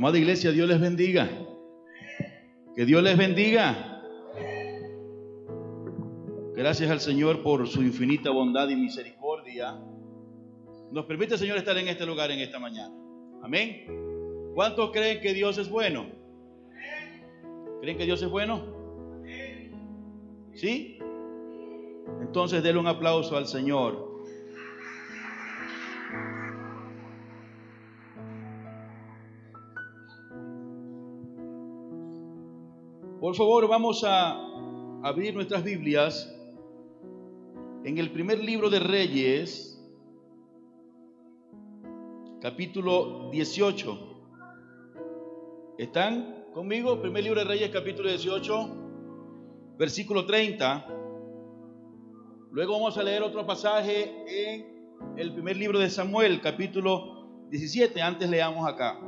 Amada iglesia, Dios les bendiga. Que Dios les bendiga. Gracias al Señor por su infinita bondad y misericordia. Nos permite, Señor, estar en este lugar en esta mañana. Amén. ¿Cuántos creen que Dios es bueno? ¿Creen que Dios es bueno? ¿Sí? Entonces denle un aplauso al Señor. Por favor, vamos a abrir nuestras Biblias en el primer libro de Reyes, capítulo 18. ¿Están conmigo? Primer libro de Reyes, capítulo 18, versículo 30. Luego vamos a leer otro pasaje en el primer libro de Samuel, capítulo 17. Antes leamos acá.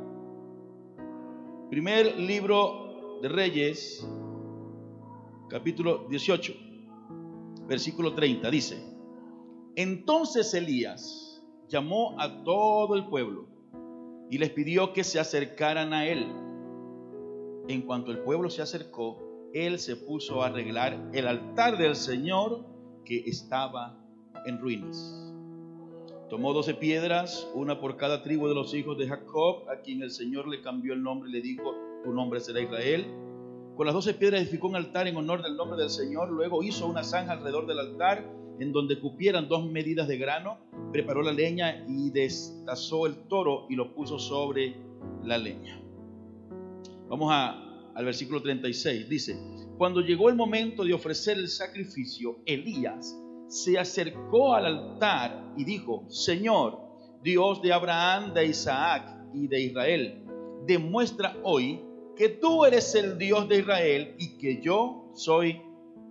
Primer libro de Reyes, capítulo 18, versículo 30, dice, entonces Elías llamó a todo el pueblo y les pidió que se acercaran a él. En cuanto el pueblo se acercó, él se puso a arreglar el altar del Señor que estaba en ruinas. Tomó doce piedras, una por cada tribu de los hijos de Jacob, a quien el Señor le cambió el nombre y le dijo, tu nombre será Israel. Con las doce piedras edificó un altar en honor del nombre del Señor. Luego hizo una zanja alrededor del altar en donde cupieran dos medidas de grano. Preparó la leña y destazó el toro y lo puso sobre la leña. Vamos a, al versículo 36. Dice, cuando llegó el momento de ofrecer el sacrificio, Elías se acercó al altar y dijo, Señor, Dios de Abraham, de Isaac y de Israel, demuestra hoy que tú eres el Dios de Israel y que yo soy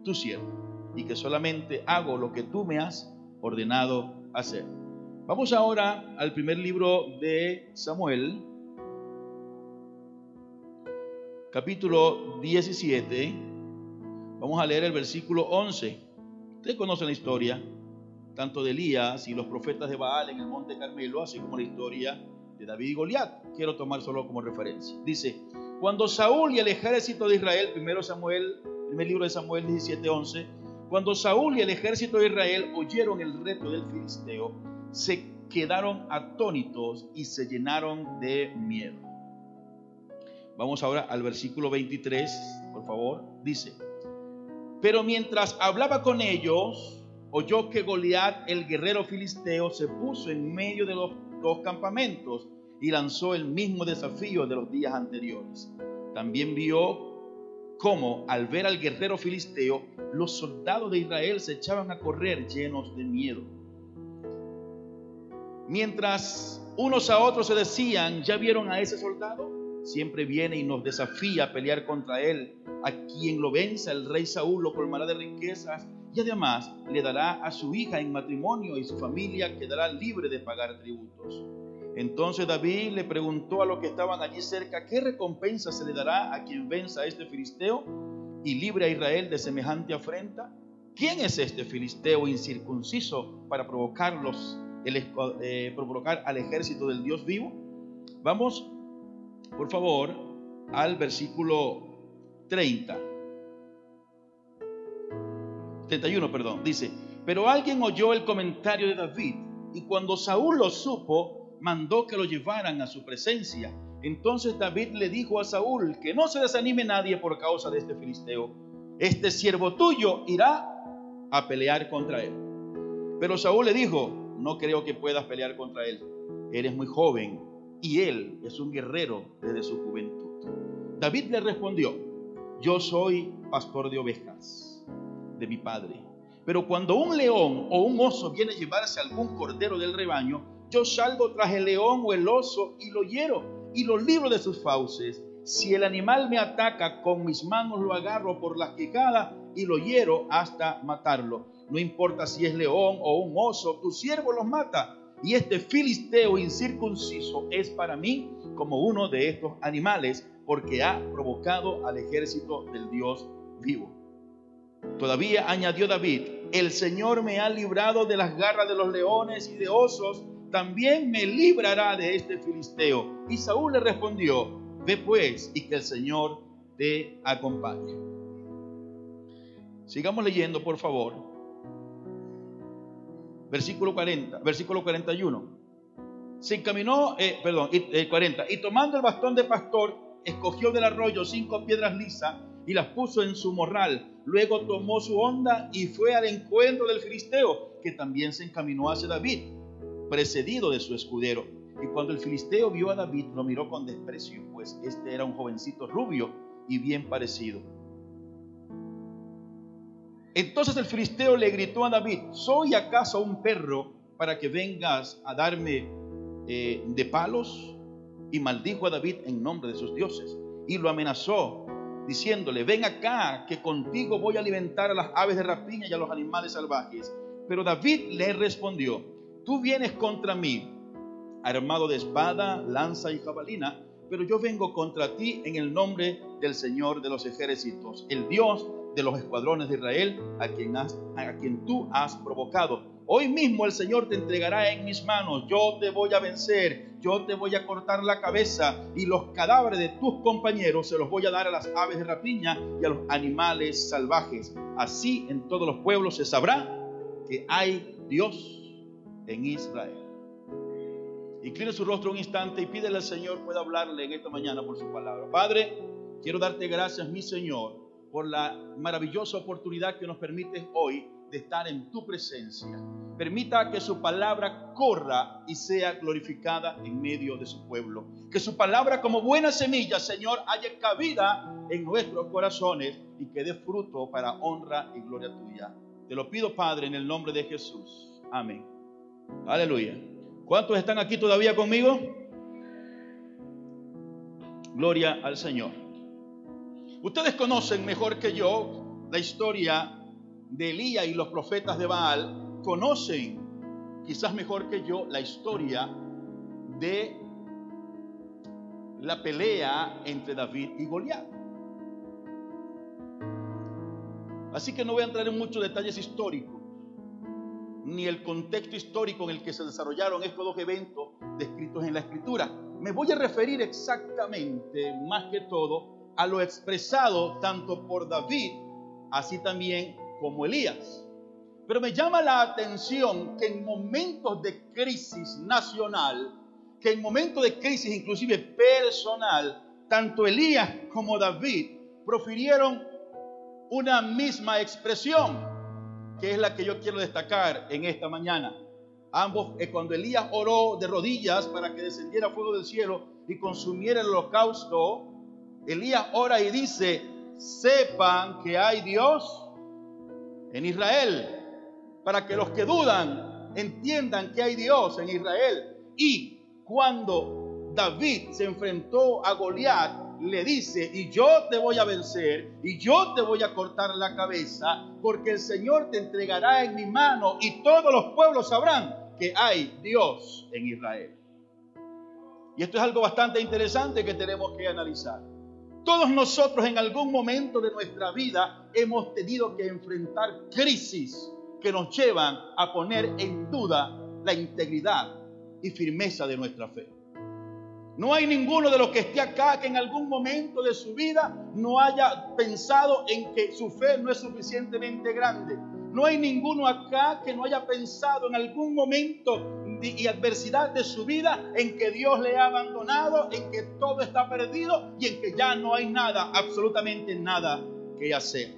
tu siervo y que solamente hago lo que tú me has ordenado hacer. Vamos ahora al primer libro de Samuel, capítulo 17. Vamos a leer el versículo 11. Ustedes conocen la historia, tanto de Elías y los profetas de Baal en el monte Carmelo, así como la historia de David y Goliat. Quiero tomar solo como referencia. Dice, cuando Saúl y el ejército de Israel, primero Samuel, primer libro de Samuel 17:11, cuando Saúl y el ejército de Israel oyeron el reto del filisteo, se quedaron atónitos y se llenaron de miedo. Vamos ahora al versículo 23, por favor. Dice, pero mientras hablaba con ellos, oyó que Goliat, el guerrero filisteo, se puso en medio de los dos campamentos y lanzó el mismo desafío de los días anteriores. También vio cómo al ver al guerrero filisteo, los soldados de Israel se echaban a correr llenos de miedo. Mientras unos a otros se decían, ¿ya vieron a ese soldado? Siempre viene y nos desafía a pelear contra él. A quien lo venza, el rey Saúl lo colmará de riquezas y además le dará a su hija en matrimonio y su familia quedará libre de pagar tributos. Entonces David le preguntó a los que estaban allí cerca, ¿qué recompensa se le dará a quien venza a este filisteo y libre a Israel de semejante afrenta? ¿Quién es este filisteo incircunciso para provocarlos, eh, provocar al ejército del Dios vivo? Vamos, por favor, al versículo 30. 31, perdón. Dice, pero alguien oyó el comentario de David y cuando Saúl lo supo, mandó que lo llevaran a su presencia. Entonces David le dijo a Saúl, que no se desanime nadie por causa de este filisteo. Este siervo tuyo irá a pelear contra él. Pero Saúl le dijo, no creo que puedas pelear contra él. Eres muy joven y él es un guerrero desde su juventud. David le respondió, yo soy pastor de ovejas de mi padre. Pero cuando un león o un oso viene a llevarse algún cordero del rebaño, yo salgo tras el león o el oso y lo hiero y lo libro de sus fauces. Si el animal me ataca, con mis manos lo agarro por las quejadas y lo hiero hasta matarlo. No importa si es león o un oso, tu siervo los mata. Y este filisteo incircunciso es para mí como uno de estos animales, porque ha provocado al ejército del Dios vivo. Todavía añadió David, el Señor me ha librado de las garras de los leones y de osos también me librará de este filisteo. Y Saúl le respondió, Ve pues y que el Señor te acompañe. Sigamos leyendo, por favor. Versículo 40, versículo 41. Se encaminó, eh, perdón, y, 40, y tomando el bastón de pastor, escogió del arroyo cinco piedras lisas y las puso en su morral. Luego tomó su onda y fue al encuentro del filisteo, que también se encaminó hacia David, precedido de su escudero. Y cuando el filisteo vio a David, lo miró con desprecio, pues este era un jovencito rubio y bien parecido. Entonces el filisteo le gritó a David, ¿soy acaso un perro para que vengas a darme eh, de palos? Y maldijo a David en nombre de sus dioses y lo amenazó diciéndole, ven acá, que contigo voy a alimentar a las aves de rapiña y a los animales salvajes. Pero David le respondió, tú vienes contra mí, armado de espada, lanza y jabalina, pero yo vengo contra ti en el nombre del Señor de los ejércitos, el Dios de los escuadrones de Israel, a quien, has, a quien tú has provocado. Hoy mismo el Señor te entregará en mis manos, yo te voy a vencer, yo te voy a cortar la cabeza y los cadáveres de tus compañeros se los voy a dar a las aves de rapiña y a los animales salvajes. Así en todos los pueblos se sabrá que hay Dios en Israel. Incline su rostro un instante y pídele al Señor pueda hablarle en esta mañana por su palabra. Padre, quiero darte gracias, mi Señor, por la maravillosa oportunidad que nos permites hoy de estar en tu presencia. Permita que su palabra corra y sea glorificada en medio de su pueblo. Que su palabra como buena semilla, Señor, haya cabida en nuestros corazones y que dé fruto para honra y gloria tuya. Te lo pido, Padre, en el nombre de Jesús. Amén. Aleluya. ¿Cuántos están aquí todavía conmigo? Gloria al Señor. Ustedes conocen mejor que yo la historia de Elías y los profetas de Baal conocen, quizás mejor que yo, la historia de la pelea entre David y Goliat. Así que no voy a entrar en muchos detalles históricos, ni el contexto histórico en el que se desarrollaron estos dos eventos descritos en la escritura. Me voy a referir exactamente, más que todo, a lo expresado tanto por David, así también como Elías. Pero me llama la atención que en momentos de crisis nacional, que en momentos de crisis inclusive personal, tanto Elías como David profirieron una misma expresión, que es la que yo quiero destacar en esta mañana. Ambos, eh, cuando Elías oró de rodillas para que descendiera fuego del cielo y consumiera el holocausto, Elías ora y dice, sepan que hay Dios en Israel, para que los que dudan entiendan que hay Dios en Israel. Y cuando David se enfrentó a Goliat, le dice, y yo te voy a vencer, y yo te voy a cortar la cabeza, porque el Señor te entregará en mi mano, y todos los pueblos sabrán que hay Dios en Israel. Y esto es algo bastante interesante que tenemos que analizar. Todos nosotros en algún momento de nuestra vida hemos tenido que enfrentar crisis que nos llevan a poner en duda la integridad y firmeza de nuestra fe. No hay ninguno de los que esté acá que en algún momento de su vida no haya pensado en que su fe no es suficientemente grande. No hay ninguno acá que no haya pensado en algún momento y adversidad de su vida en que Dios le ha abandonado, en que todo está perdido y en que ya no hay nada, absolutamente nada que hacer.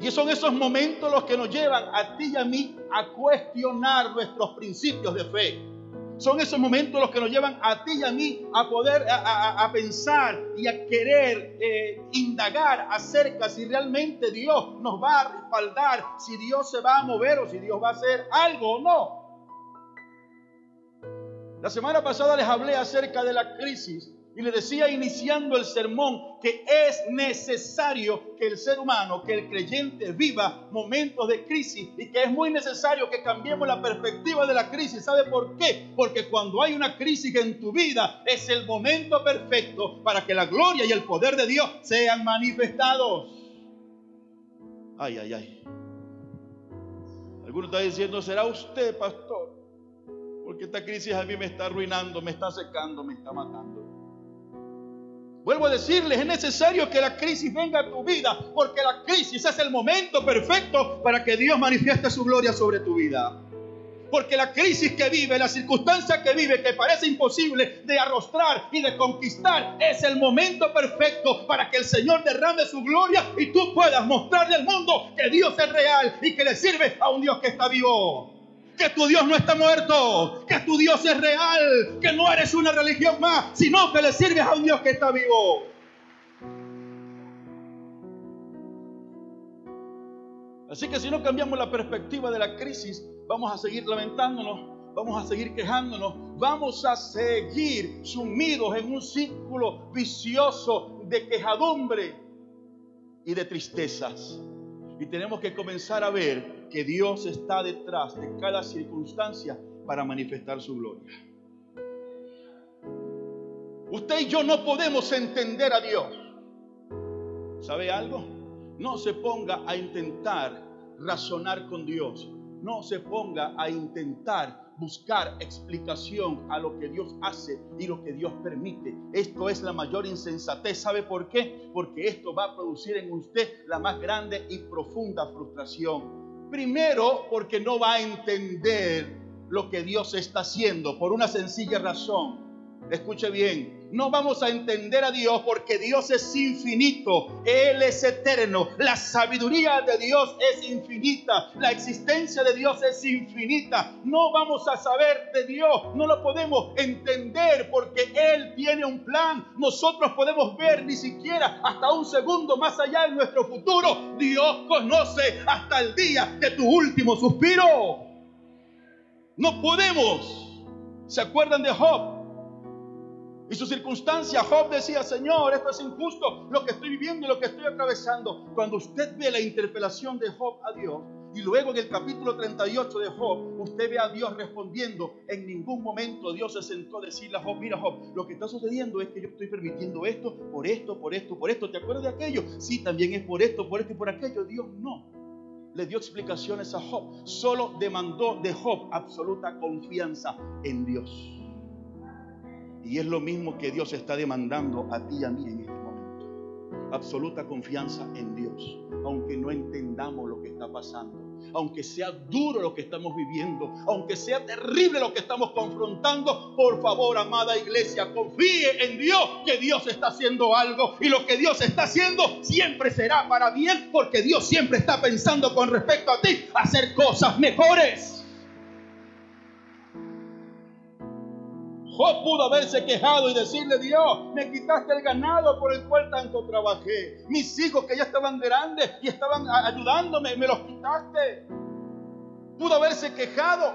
Y son esos momentos los que nos llevan a ti y a mí a cuestionar nuestros principios de fe. Son esos momentos los que nos llevan a ti y a mí a poder a, pensar y a querer eh, indagar acerca si realmente Dios nos va a respaldar, si Dios se va a mover o si Dios va a hacer algo o no. La semana pasada les hablé acerca de la crisis y les decía iniciando el sermón que es necesario que el ser humano, que el creyente viva momentos de crisis y que es muy necesario que cambiemos la perspectiva de la crisis. ¿Sabe por qué? Porque cuando hay una crisis en tu vida es el momento perfecto para que la gloria y el poder de Dios sean manifestados. Ay, ay, ay. Alguno está diciendo, ¿será usted, pastor? Porque esta crisis a mí me está arruinando, me está secando, me está matando. Vuelvo a decirles, es necesario que la crisis venga a tu vida, porque la crisis es el momento perfecto para que Dios manifieste su gloria sobre tu vida. Porque la crisis que vive, la circunstancia que vive, que parece imposible de arrostrar y de conquistar, es el momento perfecto para que el Señor derrame su gloria y tú puedas mostrarle al mundo que Dios es real y que le sirve a un Dios que está vivo que tu Dios no está muerto, que tu Dios es real, que no eres una religión más, sino que le sirves a un Dios que está vivo. Así que si no cambiamos la perspectiva de la crisis, vamos a seguir lamentándonos, vamos a seguir quejándonos, vamos a seguir sumidos en un círculo vicioso de quejadumbre y de tristezas. Y tenemos que comenzar a ver que Dios está detrás de cada circunstancia para manifestar su gloria. Usted y yo no podemos entender a Dios. ¿Sabe algo? No se ponga a intentar razonar con Dios. No se ponga a intentar buscar explicación a lo que Dios hace y lo que Dios permite. Esto es la mayor insensatez. ¿Sabe por qué? Porque esto va a producir en usted la más grande y profunda frustración. Primero, porque no va a entender lo que Dios está haciendo por una sencilla razón. Escuche bien, no vamos a entender a Dios porque Dios es infinito, Él es eterno, la sabiduría de Dios es infinita, la existencia de Dios es infinita. No vamos a saber de Dios, no lo podemos entender porque Él tiene un plan. Nosotros podemos ver ni siquiera hasta un segundo más allá en nuestro futuro. Dios conoce hasta el día de tu último suspiro. No podemos. ¿Se acuerdan de Job? Y su circunstancia, Job decía, Señor, esto es injusto, lo que estoy viviendo y lo que estoy atravesando. Cuando usted ve la interpelación de Job a Dios, y luego en el capítulo 38 de Job, usted ve a Dios respondiendo, en ningún momento Dios se sentó a decirle a Job, mira Job, lo que está sucediendo es que yo estoy permitiendo esto, por esto, por esto, por esto. ¿Te acuerdas de aquello? Sí, también es por esto, por esto y por aquello. Dios no le dio explicaciones a Job, solo demandó de Job absoluta confianza en Dios. Y es lo mismo que Dios está demandando a ti y a mí en este momento. Absoluta confianza en Dios, aunque no entendamos lo que está pasando, aunque sea duro lo que estamos viviendo, aunque sea terrible lo que estamos confrontando, por favor, amada iglesia, confíe en Dios, que Dios está haciendo algo y lo que Dios está haciendo siempre será para bien, porque Dios siempre está pensando con respecto a ti hacer cosas mejores. Job pudo haberse quejado y decirle, Dios, me quitaste el ganado por el cual tanto trabajé. Mis hijos que ya estaban grandes y estaban ayudándome, me los quitaste. Pudo haberse quejado.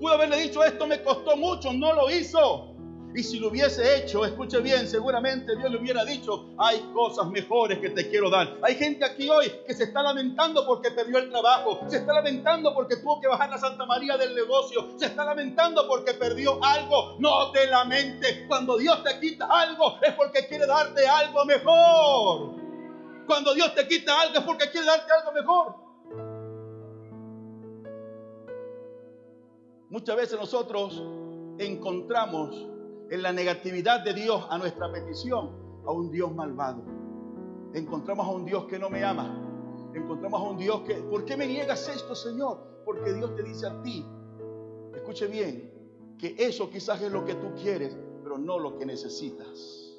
Pudo haberle dicho, esto me costó mucho, no lo hizo. Y si lo hubiese hecho, escuche bien, seguramente Dios le hubiera dicho, hay cosas mejores que te quiero dar. Hay gente aquí hoy que se está lamentando porque perdió el trabajo, se está lamentando porque tuvo que bajar la Santa María del negocio, se está lamentando porque perdió algo. No te lamentes. Cuando Dios te quita algo es porque quiere darte algo mejor. Cuando Dios te quita algo es porque quiere darte algo mejor. Muchas veces nosotros encontramos en la negatividad de Dios a nuestra petición a un Dios malvado. Encontramos a un Dios que no me ama. Encontramos a un Dios que, ¿por qué me niegas esto, Señor? Porque Dios te dice a ti, escuche bien, que eso quizás es lo que tú quieres, pero no lo que necesitas.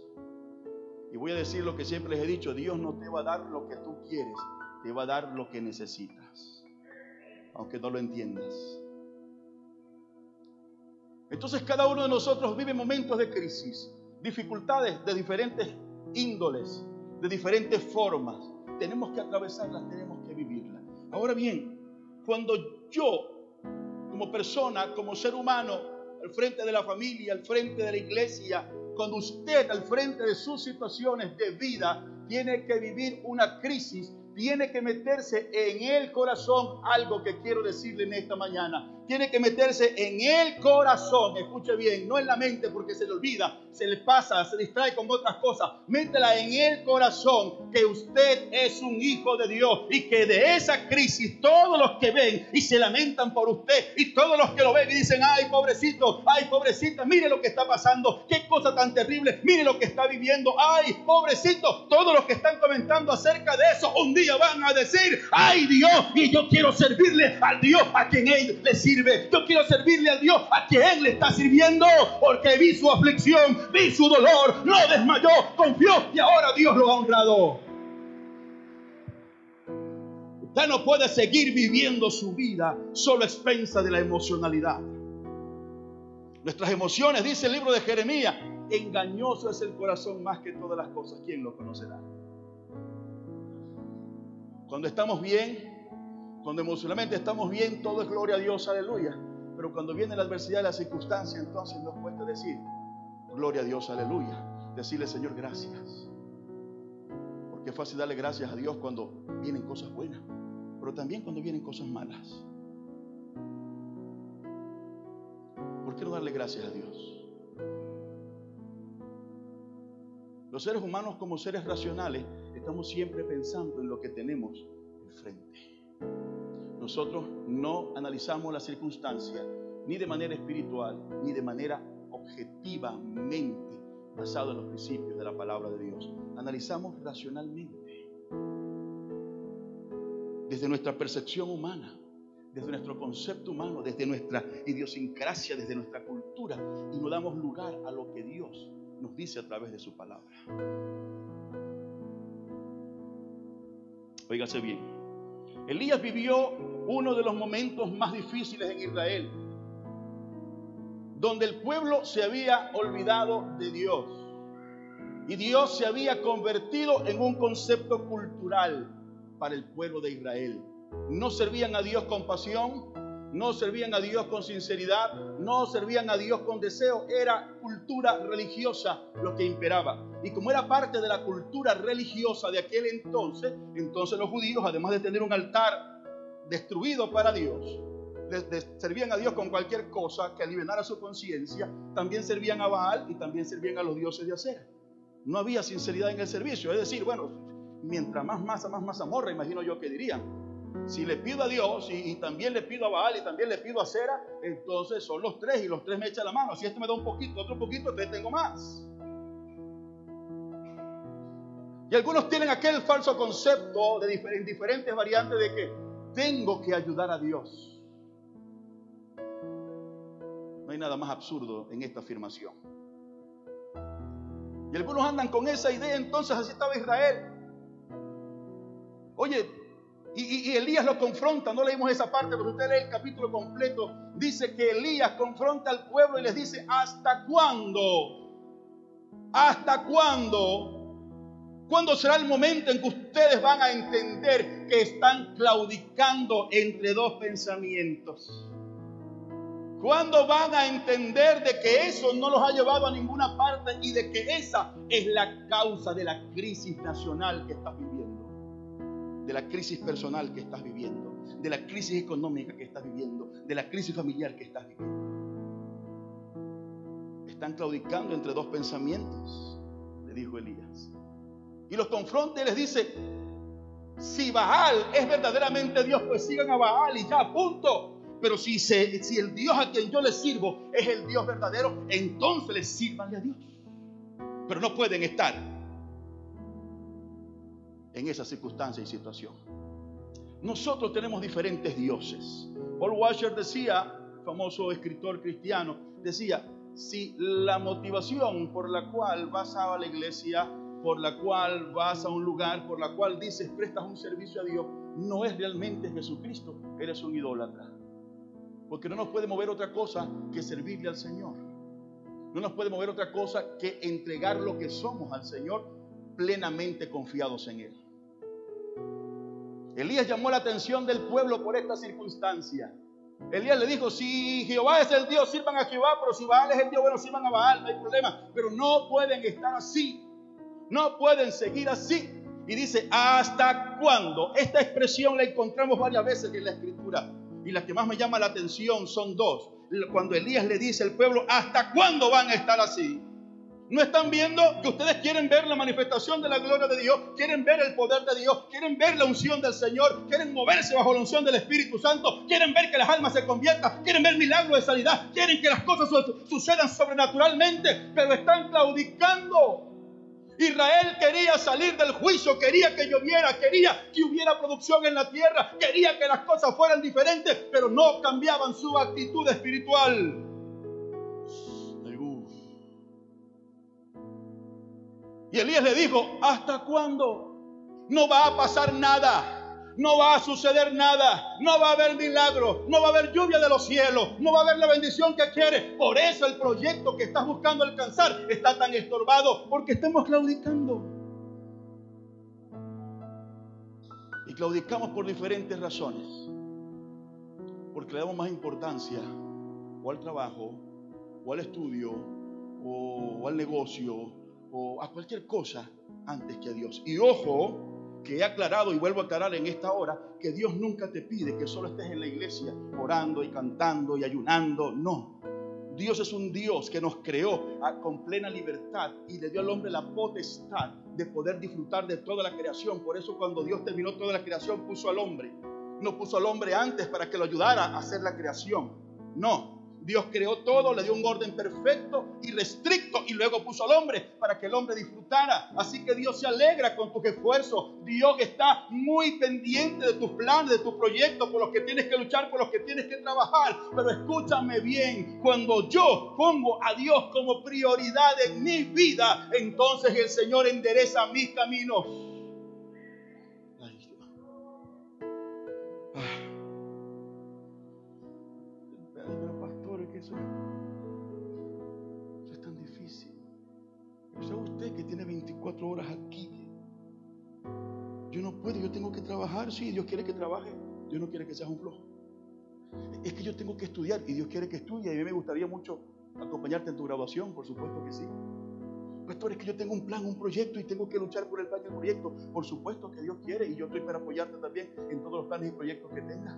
Y voy a decir lo que siempre les he dicho, Dios no te va a dar lo que tú quieres, te va a dar lo que necesitas, aunque no lo entiendas. Entonces cada uno de nosotros vive momentos de crisis, dificultades de diferentes índoles, de diferentes formas. Tenemos que atravesarlas, tenemos que vivirlas. Ahora bien, cuando yo, como persona, como ser humano, al frente de la familia, al frente de la iglesia, cuando usted al frente de sus situaciones de vida tiene que vivir una crisis, tiene que meterse en el corazón algo que quiero decirle en esta mañana tiene que meterse en el corazón. Escuche bien, no en la mente porque se le olvida, se le pasa, se distrae con otras cosas. Métela en el corazón que usted es un hijo de Dios y que de esa crisis todos los que ven y se lamentan por usted y todos los que lo ven y dicen, ay pobrecito, ay pobrecita, mire lo que está pasando, qué cosa tan terrible, mire lo que está viviendo, ay pobrecito, todos los que están comentando acerca de eso un día van a decir, ay Dios, y yo quiero servirle al Dios a quien Él le sirve, yo quiero servirle al Dios a quien le está sirviendo, porque vi su aflicción, vi su dolor, no desmayó, confió y ahora Dios lo ha honrado. Ya no puede seguir viviendo su vida solo a expensa de la emocionalidad. Nuestras emociones, dice el libro de Jeremías, engañoso es el corazón más que todas las cosas. ¿Quién lo conocerá? Cuando estamos bien, cuando emocionalmente estamos bien, todo es gloria a Dios, aleluya. Pero cuando viene la adversidad y la circunstancia, entonces nos cuesta decir, gloria a Dios, aleluya. Decirle, Señor, gracias. Porque es fácil darle gracias a Dios cuando vienen cosas buenas, pero también cuando vienen cosas malas. ¿Por qué no darle gracias a Dios? Los seres humanos como seres racionales estamos siempre pensando en lo que tenemos enfrente. Nosotros no analizamos las circunstancias ni de manera espiritual ni de manera objetivamente basado en los principios de la palabra de Dios. Analizamos racionalmente desde nuestra percepción humana desde nuestro concepto humano, desde nuestra idiosincrasia, desde nuestra cultura, y no damos lugar a lo que Dios nos dice a través de su palabra. Óigase bien. Elías vivió uno de los momentos más difíciles en Israel, donde el pueblo se había olvidado de Dios y Dios se había convertido en un concepto cultural para el pueblo de Israel. No servían a Dios con pasión, no servían a Dios con sinceridad, no servían a Dios con deseo, era cultura religiosa lo que imperaba. Y como era parte de la cultura religiosa de aquel entonces, entonces los judíos, además de tener un altar destruido para Dios, servían a Dios con cualquier cosa que aliviara su conciencia, también servían a Baal y también servían a los dioses de acera. No había sinceridad en el servicio, es decir, bueno, mientras más masa, más masa morra, imagino yo que dirían. Si le pido a Dios y, también le pido a Baal y también le pido a Cera, entonces son los tres y los tres me echan la mano. Si este me da un poquito, otro poquito, entonces tengo más. Y algunos tienen aquel falso concepto de diferentes variantes de que tengo que ayudar a Dios. No hay nada más absurdo en esta afirmación. Y algunos andan con esa idea, entonces así estaba Israel. Oye, y, Elías lo confronta, no leímos esa parte, pero usted lee el capítulo completo. Dice que Elías confronta al pueblo y les dice, ¿hasta cuándo? ¿Hasta cuándo? ¿Cuándo será el momento en que ustedes van a entender que están claudicando entre dos pensamientos? ¿Cuándo van a entender de que eso no los ha llevado a ninguna parte y de que esa es la causa de la crisis nacional que está viviendo? De la crisis personal que estás viviendo, de la crisis económica que estás viviendo, de la crisis familiar que estás viviendo. Están claudicando entre dos pensamientos, le dijo Elías. Y los confronta y les dice, si Baal es verdaderamente Dios, pues sigan a Baal y ya, punto. Pero si, el Dios a quien yo les sirvo es el Dios verdadero, entonces les sirvan a Dios. Pero no pueden estar en esa circunstancia y situación. Nosotros tenemos diferentes dioses. Paul Washer decía, famoso escritor cristiano, decía, si la motivación por la cual vas a la iglesia, por la cual vas a un lugar, por la cual dices prestas un servicio a Dios, no es realmente Jesucristo, eres un idólatra. Porque no nos puede mover otra cosa que servirle al Señor. No nos puede mover otra cosa que entregar lo que somos al Señor plenamente confiados en Él. Elías llamó la atención del pueblo por esta circunstancia. Elías le dijo, si Jehová es el Dios, sirvan a Jehová, pero si Baal es el Dios, bueno, sirvan a Baal, no hay problema. Pero no pueden estar así. No pueden seguir así. Y dice, ¿hasta cuándo? Esta expresión la encontramos varias veces en la escritura. Y las que más me llama la atención son dos. Cuando Elías le dice al pueblo, ¿hasta cuándo van a estar así? ¿No están viendo que ustedes quieren ver la manifestación de la gloria de Dios? ¿Quieren ver el poder de Dios? ¿Quieren ver la unción del Señor? ¿Quieren moverse bajo la unción del Espíritu Santo? ¿Quieren ver que las almas se conviertan? ¿Quieren ver milagros de sanidad? ¿Quieren que las cosas sucedan sobrenaturalmente? Pero están claudicando. Israel quería salir del juicio, quería que lloviera, quería que hubiera producción en la tierra, quería que las cosas fueran diferentes, pero no cambiaban su actitud espiritual. Y Elías le dijo, ¿hasta cuándo? No va a pasar nada. No va a suceder nada, no va a haber milagro, no va a haber lluvia de los cielos, no va a haber la bendición que quiere. Por eso el proyecto que estás buscando alcanzar está tan estorbado, porque estamos claudicando. Y claudicamos por diferentes razones. Porque le damos más importancia o al trabajo, o al estudio, o al negocio, o a cualquier cosa antes que a Dios. Y ojo, que he aclarado y vuelvo a aclarar en esta hora, que Dios nunca te pide que solo estés en la iglesia orando y cantando y ayunando. No. Dios es un Dios que nos creó con plena libertad y le dio al hombre la potestad de poder disfrutar de toda la creación. Por eso cuando Dios terminó toda la creación puso al hombre. No puso al hombre antes para que lo ayudara a hacer la creación. No, Dios creó todo, le dio un orden perfecto y restricto y luego puso al hombre para que el hombre disfrutara. Así que Dios se alegra con tus esfuerzos. Dios está muy pendiente de tus planes, de tus proyectos, por los que tienes que luchar, por los que tienes que trabajar. Pero escúchame bien, cuando yo pongo a Dios como prioridad en mi vida, entonces el Señor endereza mis caminos. Eso, es tan difícil. Pero sabe usted que tiene 24 horas aquí. Yo no puedo, yo tengo que trabajar. Sí, Dios quiere que trabaje. Dios no quiere que seas un flojo. Es que yo tengo que estudiar y Dios quiere que estudie. Y a mí me gustaría mucho acompañarte en tu graduación, por supuesto que sí. Pastor, es que yo tengo un plan, un proyecto y tengo que luchar por el plan del proyecto. Por supuesto que Dios quiere y yo estoy para apoyarte también en todos los planes y proyectos que tengas.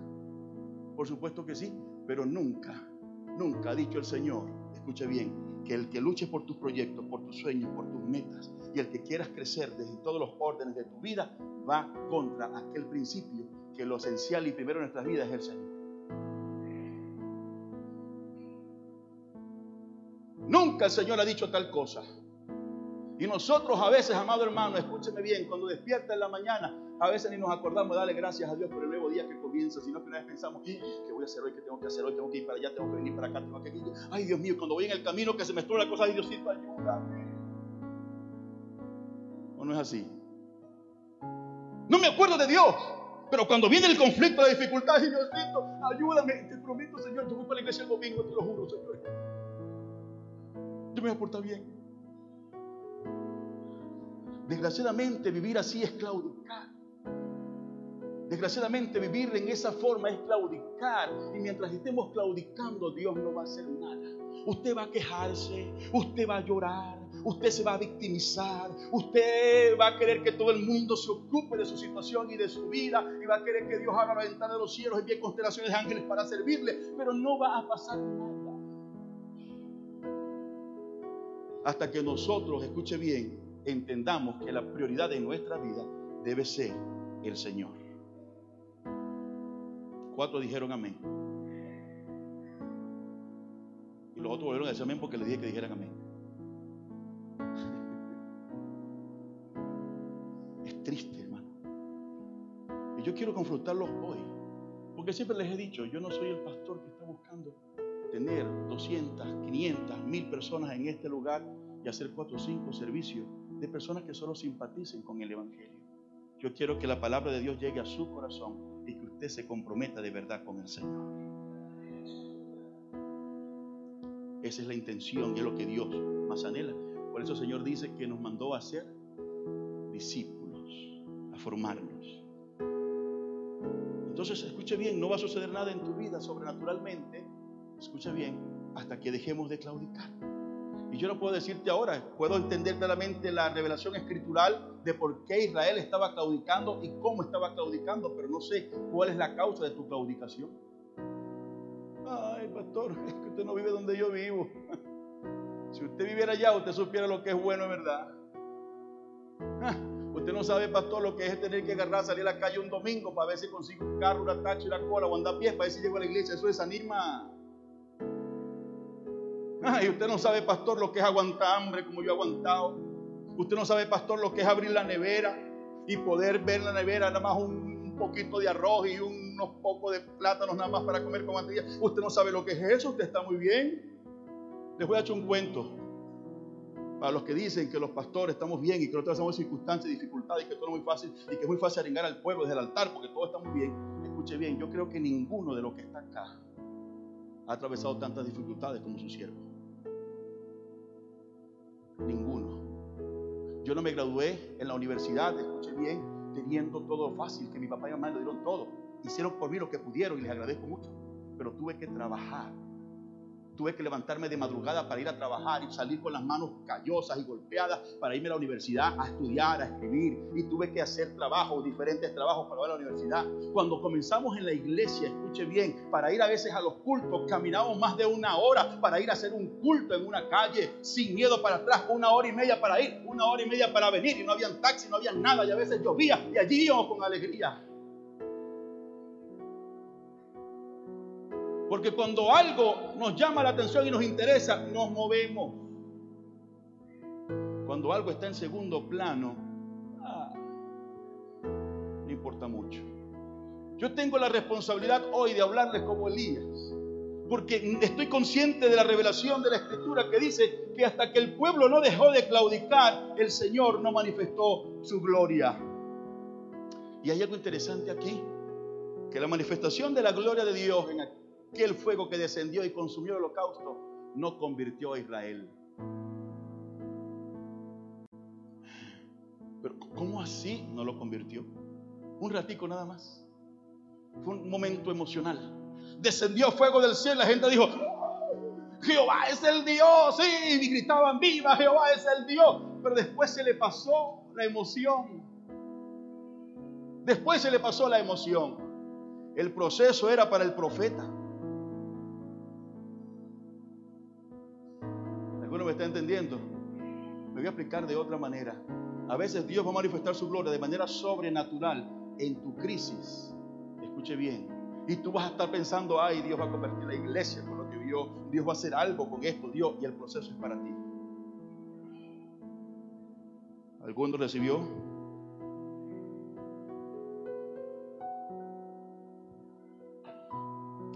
Por supuesto que sí, pero nunca Nunca ha dicho el Señor, escuche bien, que el que luche por tus proyectos, por tus sueños, por tus metas y el que quieras crecer desde todos los órdenes de tu vida va contra aquel principio que lo esencial y primero en nuestras vidas es el Señor. Nunca el Señor ha dicho tal cosa. Y nosotros a veces, amado hermano, escúcheme bien, cuando despierta en la mañana, a veces ni nos acordamos de darle gracias a Dios por el nuevo día que comienza, sino que una vez pensamos, ¿qué voy a hacer hoy? ¿Qué tengo que hacer hoy? Tengo que ir para allá, tengo que venir para acá, tengo que ir. Ay, Dios mío, cuando voy en el camino que se me estrella la cosa, ay, Diosito, ayúdame. ¿O no es así? No me acuerdo de Dios. Pero cuando viene el conflicto, la dificultad, ay, Diosito, ayúdame. Te prometo, Señor, yo voy para la iglesia el domingo, te lo juro, Señor. Yo me voy a portar bien. Desgraciadamente, vivir así es claudicar. Desgraciadamente vivir en esa forma es claudicar y mientras estemos claudicando Dios no va a hacer nada. Usted va a quejarse, usted va a llorar, usted se va a victimizar, usted va a querer que todo el mundo se ocupe de su situación y de su vida y va a querer que Dios abra la ventana de los cielos y envíe constelaciones de ángeles para servirle, pero no va a pasar nada. Hasta que nosotros, escuche bien, entendamos que la prioridad de nuestra vida debe ser el Señor. Cuatro dijeron amén. Y los otros volvieron a decir amén porque les dije que dijeran amén. Es triste, hermano. Y yo quiero confrontarlos hoy. Porque siempre les he dicho, yo no soy el pastor que está buscando tener 200, 500, 1000 personas en este lugar y hacer cuatro o cinco servicios de personas que solo simpaticen con el Evangelio. Yo quiero que la palabra de Dios llegue a su corazón y que usted se comprometa de verdad con el Señor. Esa es la intención y es lo que Dios más anhela. Por eso el Señor dice que nos mandó a ser discípulos, a formarnos. Entonces, escuche bien, no va a suceder nada en tu vida sobrenaturalmente, escucha bien, hasta que dejemos de claudicar. Y yo no puedo decirte ahora, puedo entender claramente la revelación escritural de por qué Israel estaba claudicando y cómo estaba claudicando, pero no sé cuál es la causa de tu claudicación. Ay, pastor, es que usted no vive donde yo vivo. Si usted viviera allá, usted supiera lo que es bueno, ¿verdad? Usted no sabe, pastor, lo que es tener que agarrar, salir a la calle un domingo para ver si consigue un carro, una tacha, una cola o andar a pie para ver si llego a la iglesia. Eso desanima. Ah, y usted no sabe, pastor, lo que es aguantar hambre como yo he aguantado. Usted no sabe, pastor, lo que es abrir la nevera y poder ver la nevera nada más un, poquito de arroz y unos pocos de plátanos nada más para comer con mantequilla. Usted no sabe lo que es eso, usted está muy bien. Les voy a echar un cuento. Para los que dicen que los pastores estamos bien y que nosotros hacemos circunstancias y dificultades y que todo es muy fácil y que es muy fácil arengar al pueblo desde el altar porque todo está muy bien. Escuche bien, yo creo que ninguno de los que está acá ha atravesado tantas dificultades como su siervo. Ninguno. Yo no me gradué en la universidad, escuche bien, teniendo todo fácil, que mi papá y mamá le dieron todo. Hicieron por mí lo que pudieron y les agradezco mucho. Pero tuve que trabajar Tuve que levantarme de madrugada para ir a trabajar y salir con las manos callosas y golpeadas para irme a la universidad a estudiar, a escribir. Y tuve que hacer trabajos, diferentes trabajos para ir a la universidad. Cuando comenzamos en la iglesia, escuche bien, para ir a veces a los cultos, caminamos más de una hora para ir a hacer un culto en una calle, sin miedo para atrás, una hora y media para ir, una hora y media para venir. Y no habían taxi, no había nada, y a veces llovía, y allí íbamos con alegría. Porque cuando algo nos llama la atención y nos interesa, nos movemos. Cuando algo está en segundo plano, ah, no importa mucho. Yo tengo la responsabilidad hoy de hablarles como Elías, porque estoy consciente de la revelación de la escritura que dice que hasta que el pueblo no dejó de claudicar, el Señor no manifestó su gloria. Y hay algo interesante aquí, que la manifestación de la gloria de Dios en aquí que el fuego que descendió y consumió el holocausto no convirtió a Israel. Pero ¿cómo así no lo convirtió? Un ratico nada más. Fue un momento emocional. Descendió fuego del cielo, la gente dijo, Jehová es el Dios, y gritaban, viva, Jehová es el Dios. Pero después se le pasó la emoción. Después se le pasó la emoción. El proceso era para el profeta. Está entendiendo? Me voy a explicar de otra manera. A veces Dios va a manifestar su gloria de manera sobrenatural en tu crisis. Escuche bien. Y tú vas a estar pensando, ay, Dios va a convertir la iglesia con lo que vio. Dios va a hacer algo con esto, Dios. Y el proceso es para ti. ¿Alguno recibió?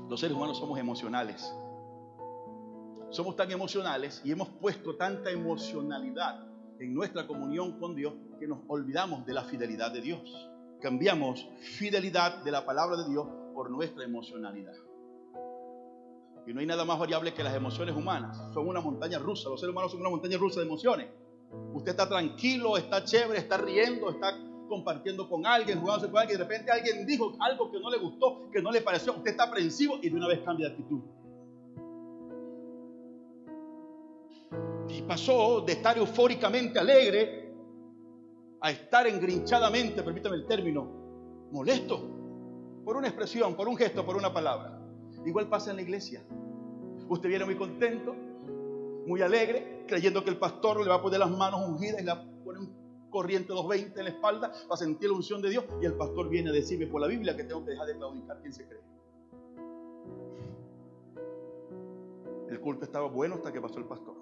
Los seres humanos somos emocionales somos tan emocionales y hemos puesto tanta emocionalidad en nuestra comunión con Dios que nos olvidamos de la fidelidad de Dios. Cambiamos fidelidad de la palabra de Dios por nuestra emocionalidad. Y no hay nada más variable que las emociones humanas. Son una montaña rusa. Los seres humanos son una montaña rusa de emociones. Usted está tranquilo, está chévere, está riendo, está compartiendo con alguien, jugándose con alguien. De repente alguien dijo algo que no le gustó, que no le pareció. Usted está aprensivo y de una vez cambia de actitud. Pasó de estar eufóricamente alegre a estar engrinchadamente, permítame el término, molesto por una expresión, por un gesto, por una palabra. Igual pasa en la iglesia. Usted viene muy contento, muy alegre, creyendo que el pastor le va a poner las manos ungidas y le pone un corriente 220 en la espalda para sentir la unción de Dios y el pastor viene a decirme por la Biblia que tengo que dejar de claudicar. ¿Quién se cree? El culto estaba bueno hasta que pasó el pastor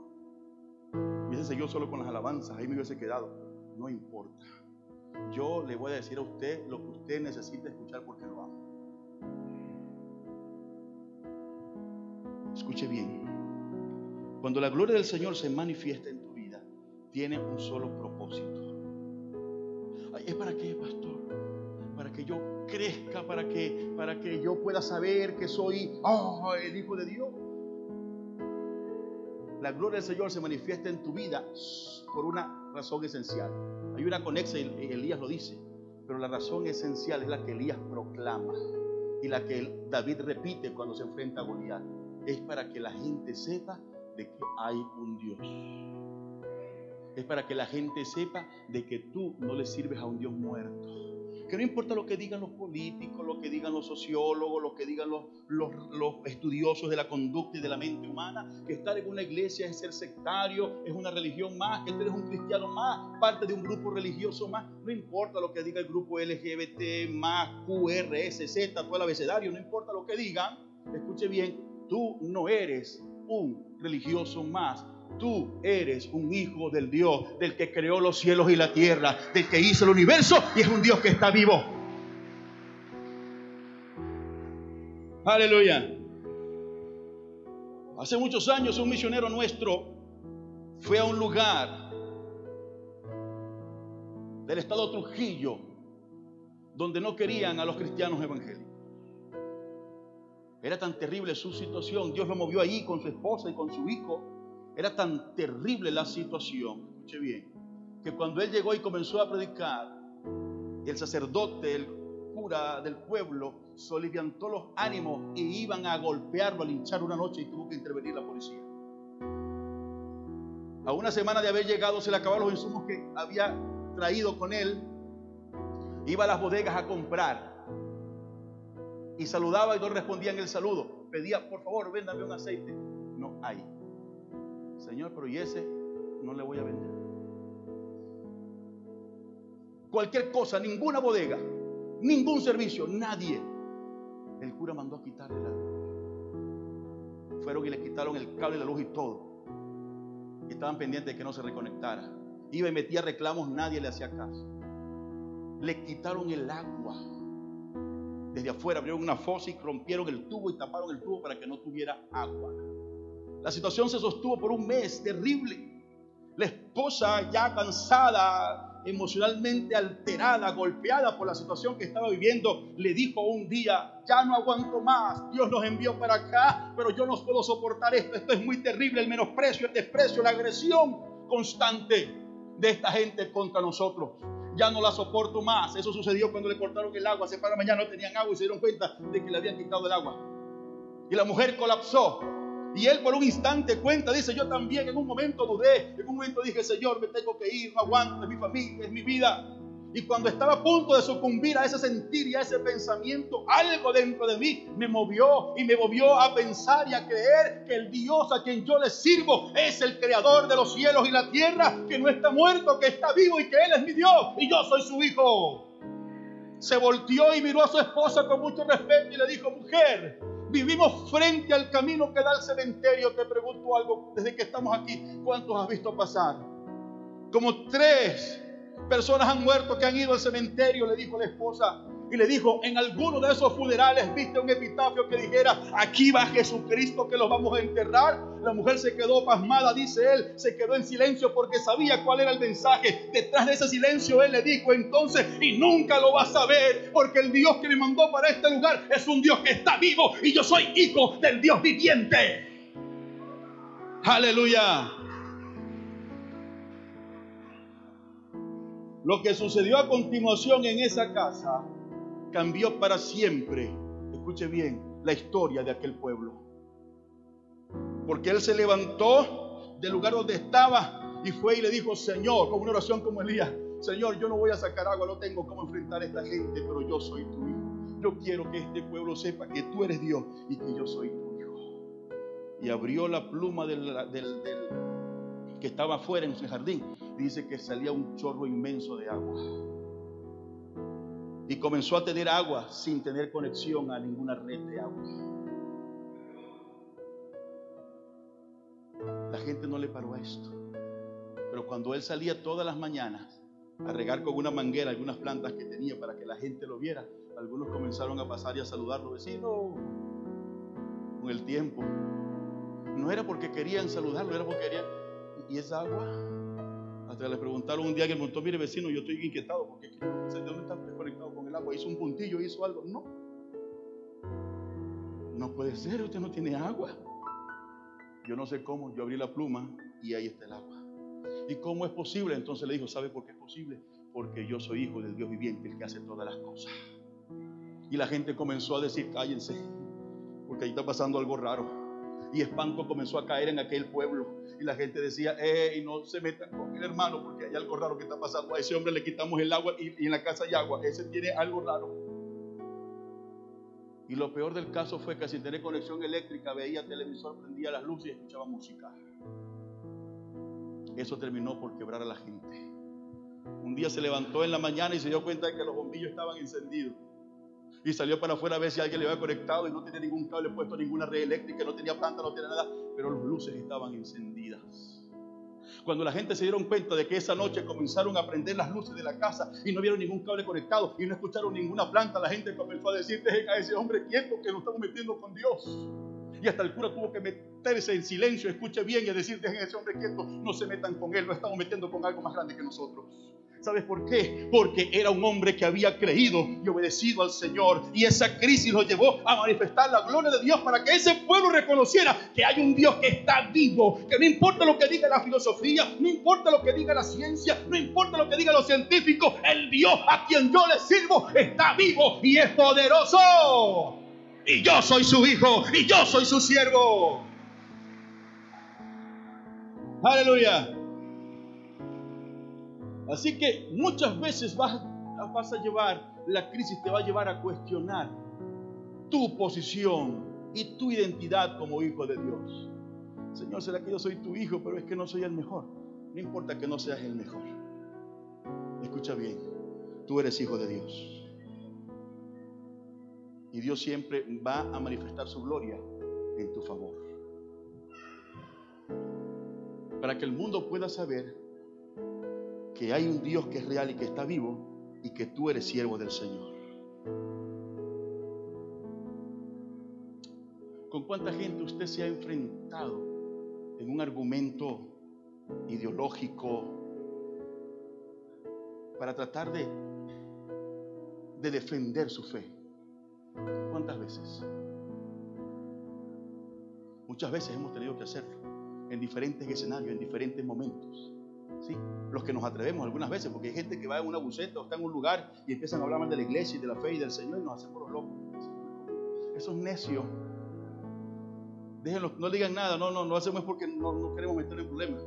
hubiese seguido solo con las alabanzas, ahí me hubiese quedado. No importa. Yo le voy a decir a usted lo que usted necesita escuchar porque lo amo. Escuche bien. Cuando la gloria del Señor se manifiesta en tu vida, tiene un solo propósito. ¿Es para qué, pastor? Para que yo crezca, para que, para que yo pueda saber que soy oh, el Hijo de Dios la gloria del Señor se manifiesta en tu vida por una razón esencial. Hay una conexa y Elías lo dice, pero la razón esencial es la que Elías proclama y la que David repite cuando se enfrenta a Goliat. Es para que la gente sepa de que hay un Dios. Es para que la gente sepa de que tú no le sirves a un Dios muerto. Que no importa lo que digan los, políticos, lo que digan los sociólogos, lo que digan los, los, los, estudiosos de la conducta y de la mente humana, que estar en una iglesia es ser sectario, es una religión más, que tú eres un cristiano más, parte de un grupo religioso más. No importa lo que diga el grupo LGBT, más, QRSZ, todo el abecedario, no importa lo que digan, escuche bien, tú no eres un religioso más, Tú eres un hijo del Dios, del que creó los cielos y la tierra, del que hizo el universo y es un Dios que está vivo. Aleluya. Hace muchos años un misionero nuestro fue a un lugar del estado Trujillo donde no querían a los cristianos evangélicos. Era tan terrible su situación. Dios lo movió allí con su esposa y con su hijo era tan terrible la situación, escuche bien, que cuando él llegó y comenzó a predicar, el sacerdote, el del pueblo, soliviantó los ánimos e iban a golpearlo, a linchar una noche y tuvo que intervenir la policía. A una semana de haber llegado se le acabaron los insumos que había traído con él. Iba a las bodegas a comprar y saludaba y no respondían el saludo. Pedía, por favor, véndame un aceite. No hay. Señor, pero y ese no le voy a vender. Cualquier cosa, ninguna bodega, ningún servicio, nadie. El cura mandó a quitarle la luz. Fueron y le quitaron el cable la luz y todo. Estaban pendientes de que no se reconectara. Iba y metía reclamos, nadie le hacía caso. Le quitaron el agua. Desde afuera abrieron una fosa y rompieron el tubo y taparon el tubo para que no tuviera agua. La situación se sostuvo por un mes terrible. La esposa ya cansada, emocionalmente alterada, golpeada por la situación que estaba viviendo, le dijo un día, ya no aguanto más, Dios nos envió para acá, pero yo no puedo soportar esto, esto es muy terrible, el menosprecio, el desprecio, la agresión constante de esta gente contra nosotros. Ya no la soporto más. Eso sucedió cuando le cortaron el agua. Se para mañana no tenían agua y se dieron cuenta de que le habían quitado el agua. Y la mujer colapsó y él por un instante cuenta, dice, yo también en un momento dudé, en un momento dije, Señor, me tengo que ir, no aguanto, es mi familia, es mi vida. Y cuando estaba a punto de sucumbir a ese sentir y a ese pensamiento, algo dentro de mí me movió y me movió a pensar y a creer que el Dios a quien yo le sirvo es el creador de los cielos y la tierra, que no está muerto, que está vivo y que Él es mi Dios y yo soy su hijo. Se volteó y miró a su esposa con mucho respeto y le dijo, mujer, Vivimos frente al camino que da al cementerio. Te pregunto algo desde que estamos aquí. ¿Cuántos has visto pasar? Como tres personas han muerto que han ido al cementerio, le dijo la esposa y le dijo, en alguno de esos funerales viste un epitafio que dijera, aquí va Jesucristo que los vamos a enterrar. La mujer se quedó pasmada, dice él, se quedó en silencio porque sabía cuál era el mensaje. Detrás de ese silencio él le dijo entonces, y nunca lo vas a ver, porque el Dios que me mandó para este lugar es un Dios que está vivo y yo soy hijo del Dios viviente. Aleluya. Lo que sucedió a continuación en esa casa cambió para siempre, escuche bien, la historia de aquel pueblo. Porque él se levantó del lugar donde estaba y fue y le dijo, Señor, con una oración como Elías, Señor, yo no voy a sacar agua, no tengo cómo enfrentar a esta gente, pero yo soy tu hijo. Yo quiero que este pueblo sepa que tú eres Dios y que yo soy tu hijo. Y abrió la pluma del, del, que estaba afuera en su jardín. Dice que salía un chorro inmenso de agua y comenzó a tener agua sin tener conexión a ninguna red de agua. La gente no le paró a esto. Pero cuando él salía todas las mañanas a regar con una manguera algunas plantas que tenía para que la gente lo viera, algunos comenzaron a pasar y a saludarlo, vecino, con el tiempo. No era porque querían saludarlo, era porque querían, ¿y esa agua? Hasta le preguntaron un día que el mire vecino, yo estoy inquietado porque ¿de dónde agua? ¿Hizo un puntillo, hizo algo? No. No puede ser, usted no tiene agua. Yo no sé cómo, yo abrí la pluma y ahí está el agua. ¿Y cómo es posible? Entonces le dijo, ¿sabe por qué es posible? Porque yo soy hijo del Dios viviente, el que hace todas las cosas. Y la gente comenzó a decir, cállense, porque ahí está pasando algo raro y espanto comenzó a caer en aquel pueblo. Y la gente decía, eh, no se metan con el hermano porque hay algo raro que está pasando. A ese hombre le quitamos el agua y, en la casa hay agua. Ese tiene algo raro. Y lo peor del caso fue que sin tener conexión eléctrica veía televisor, prendía las luces y escuchaba música. Eso terminó por quebrar a la gente. Un día se levantó en la mañana y se dio cuenta de que los bombillos estaban encendidos. Y salió para afuera a ver si alguien le había conectado y no tenía ningún cable puesto, ninguna red eléctrica, no tenía planta, no tenía nada, pero las luces estaban encendidas. Cuando la gente se dieron cuenta de que esa noche comenzaron a prender las luces de la casa y no vieron ningún cable conectado y no escucharon ninguna planta, la gente comenzó a decir, dejen a ese hombre quieto que nos estamos metiendo con Dios. Y hasta el cura tuvo que meterse en silencio, escuche bien y decir, dejen a ese hombre quieto, no se metan con él, no estamos metiendo con algo más grande que nosotros. ¿Sabes por qué? Porque era un hombre que había creído y obedecido al Señor. Y esa crisis lo llevó a manifestar la gloria de Dios para que ese pueblo reconociera que hay un Dios que está vivo. Que no importa lo que diga la filosofía, no importa lo que diga la ciencia, no importa lo que diga los científicos, el Dios a quien yo le sirvo está vivo y es poderoso. Y yo soy su hijo y yo soy su siervo. Aleluya. Así que muchas veces vas, a llevar, la crisis te va a llevar a cuestionar tu posición y tu identidad como hijo de Dios. Señor, será que yo soy tu hijo, pero es que no soy el mejor. No importa que no seas el mejor. Escucha bien, tú eres hijo de Dios. Y Dios siempre va a manifestar su gloria en tu favor. Para que el mundo pueda saber que hay un Dios que es real y que está vivo y que tú eres siervo del Señor. ¿Con cuánta gente usted se ha enfrentado en un argumento ideológico para tratar de, de defender su fe? ¿Cuántas veces? Muchas veces hemos tenido que hacerlo en diferentes escenarios, en diferentes momentos. Los que nos atrevemos algunas veces, porque hay gente que va en una buceta o está en un lugar y empiezan a hablar mal de la iglesia y de la fe y del Señor y nos hacemos los locos. Esos necios, déjenlo, no digan nada, no, no, no hacemos porque no, no queremos meter en problemas.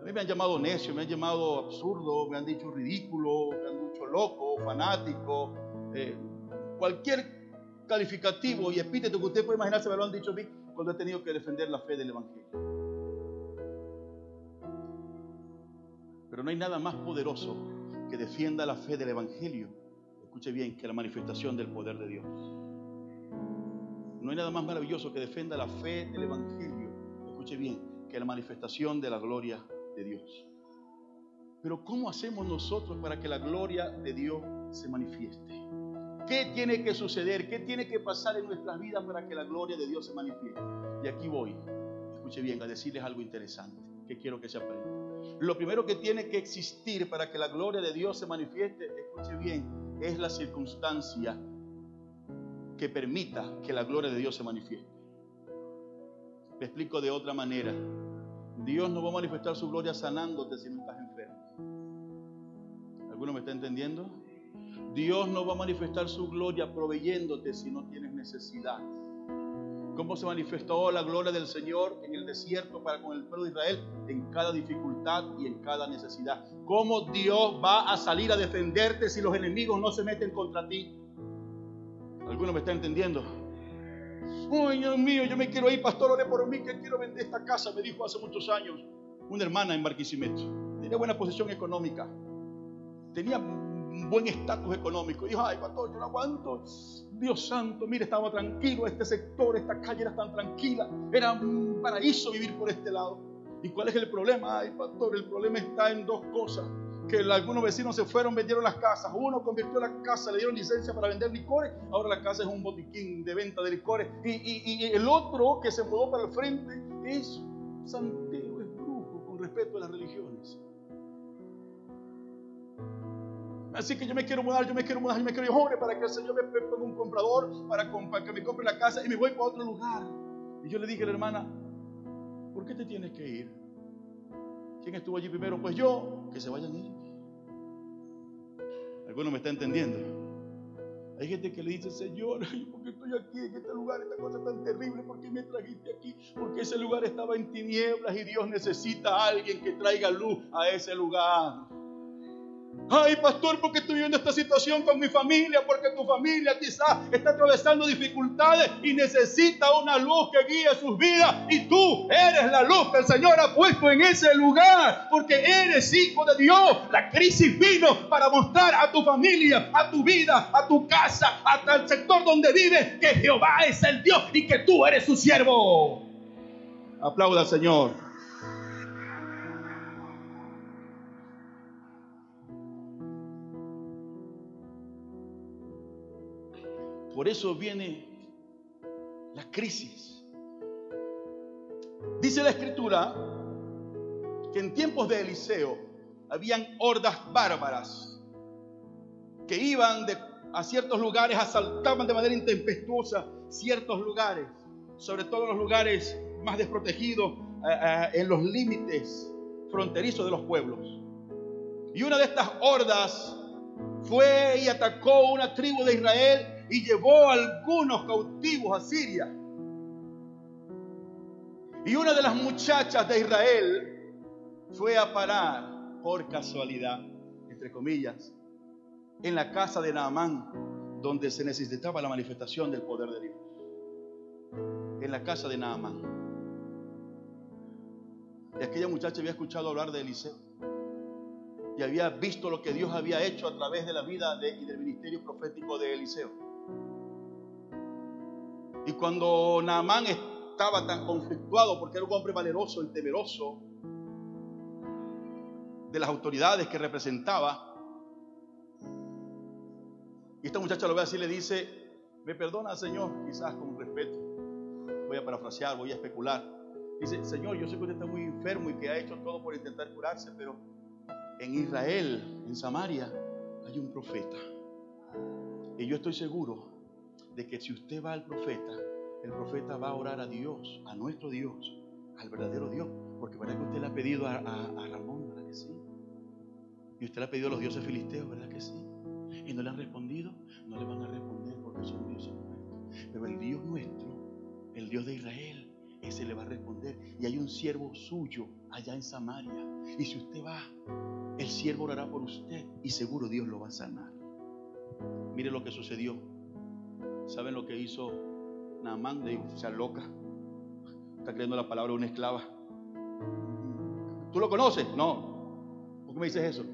A mí me han llamado necio, me han llamado absurdo, me han dicho ridículo, me han dicho loco, fanático, eh, cualquier calificativo y epíteto que usted puede imaginarse me lo han dicho a mí cuando he tenido que defender la fe del Evangelio. Pero no hay nada más poderoso que defienda la fe del Evangelio. Escuche bien, que la manifestación del poder de Dios. No hay nada más maravilloso que defenda la fe del Evangelio. Escuche bien, que la manifestación de la gloria de Dios. Pero ¿cómo hacemos nosotros para que la gloria de Dios se manifieste? ¿Qué tiene que suceder? ¿Qué tiene que pasar en nuestras vidas para que la gloria de Dios se manifieste? Y aquí voy, escuche bien, a decirles algo interesante que quiero que se aprenda. Lo primero que tiene que existir para que la gloria de Dios se manifieste, escuche bien, es la circunstancia que permita que la gloria de Dios se manifieste. Te explico de otra manera. Dios no va a manifestar su gloria sanándote si no estás enfermo. ¿Alguno me está entendiendo? Dios no va a manifestar su gloria proveyéndote si no tienes necesidad cómo se manifestó la gloria del Señor en el desierto para con el pueblo de Israel en cada dificultad y en cada necesidad. Cómo Dios va a salir a defenderte si los enemigos no se meten contra ti. ¿Alguno me está entendiendo? Ay, Dios mío, yo me quiero ir, pastor, ore por mí, que quiero vender esta casa, me dijo hace muchos años una hermana en Barquisimeto. Tenía buena posición económica. Tenía un buen estatus económico. Dijo, ay, pastor, yo no aguanto. Dios santo, mire, estaba tranquilo este sector, esta calle era tan tranquila. Era un paraíso vivir por este lado. ¿Y cuál es el problema? Ay, pastor, el problema está en dos cosas. Que algunos vecinos se fueron, vendieron las casas. Uno convirtió la casa, le dieron licencia para vender licores. Ahora la casa es un botiquín de venta de licores. Y, y el otro que se mudó para el frente es santero, es brujo, con respeto a las religiones. Así que yo me quiero mudar, yo me quiero mudar, yo me quiero ir, para que el Señor me ponga un comprador, para, que me compre la casa y me voy para otro lugar. Y yo le dije a la hermana, ¿por qué te tienes que ir? ¿Quién estuvo allí primero? Pues yo, que se vayan ellos. ¿Alguno me está entendiendo? Hay gente que le dice, Señor, ¿por qué estoy aquí en este lugar, esta cosa tan terrible? ¿Por qué me trajiste aquí? Porque ese lugar estaba en tinieblas y Dios necesita a alguien que traiga luz a ese lugar. Ay, pastor, porque estoy viviendo esta situación con mi familia, porque tu familia quizás está atravesando dificultades y necesita una luz que guíe sus vidas. Y tú eres la luz que el Señor ha puesto en ese lugar, porque eres hijo de Dios. La crisis vino para mostrar a tu familia, a tu vida, a tu casa, hasta el sector donde vives, que Jehová es el Dios y que tú eres su siervo. Aplauda Señor. Por eso viene la crisis. Dice la escritura que en tiempos de Eliseo habían hordas bárbaras que iban a ciertos lugares, asaltaban de manera intempestuosa ciertos lugares, sobre todo los lugares más desprotegidos, eh, eh, en los límites fronterizos de los pueblos. Y una de estas hordas fue y atacó una tribu de Israel y llevó algunos cautivos a Siria. Y una de las muchachas de Israel fue a parar por casualidad, entre comillas, en la casa de Naamán, donde se necesitaba la manifestación del poder de Dios. En la casa de Naamán. Y aquella muchacha había escuchado hablar de Eliseo y había visto lo que Dios había hecho a través de la vida y del ministerio profético de Eliseo. Y cuando Naamán estaba tan conflictuado porque era un hombre valeroso y temeroso de las autoridades que representaba, y esta muchacha lo ve así y le dice, me perdona Señor, quizás con respeto, voy a parafrasear, voy a especular. Dice, Señor, yo sé que usted está muy enfermo y que ha hecho todo por intentar curarse, pero en Israel, en Samaria, hay un profeta. Y yo estoy seguro de que si usted va al profeta, el profeta va a orar a Dios, a nuestro Dios, al verdadero Dios. Porque verdad que usted le ha pedido a, Ramón, ¿verdad que sí? Y usted le ha pedido a los dioses filisteos, ¿verdad que sí? Y no le han respondido, no le van a responder porque son dioses muertos. Pero el Dios nuestro, el Dios de Israel, ese le va a responder. Y hay un siervo suyo allá en Samaria. Y si usted va, el siervo orará por usted y seguro Dios lo va a sanar. Mire lo que sucedió ¿Saben lo que hizo Naamán? De sea loca. Está creyendo la palabra de una esclava. ¿Tú lo conoces? No. ¿Por qué me dices eso?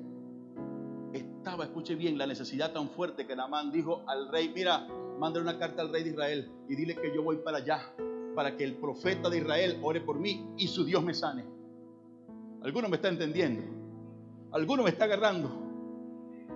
Estaba, escuche bien, la necesidad tan fuerte que Naamán dijo al rey, mira, mándale una carta al rey de Israel y dile que yo voy para allá, para que el profeta de Israel ore por mí y su Dios me sane. ¿Alguno me está entendiendo? ¿Alguno me está agarrando?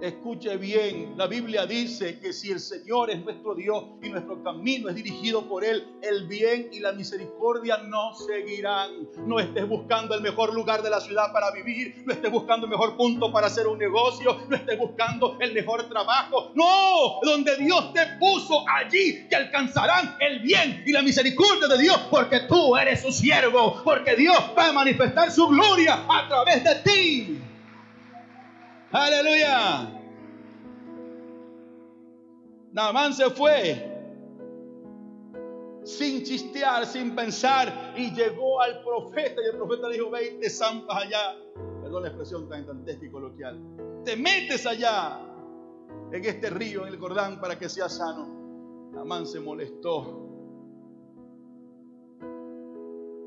Escuche bien, la Biblia dice que si el Señor es nuestro Dios y nuestro camino es dirigido por Él, el bien y la misericordia no seguirán. No estés buscando el mejor lugar de la ciudad para vivir, no estés buscando el mejor punto para hacer un negocio, no estés buscando el mejor trabajo. No, donde Dios te puso allí te alcanzarán el bien y la misericordia de Dios porque tú eres su siervo, porque Dios va a manifestar su gloria a través de ti. Aleluya. Naamán se fue sin chistear, sin pensar, y llegó al profeta. Y el profeta dijo: Ve te zampas allá. Perdón la expresión tan dantesca y coloquial. Te metes allá en este río, en el Jordán, para que sea sano. Naamán se molestó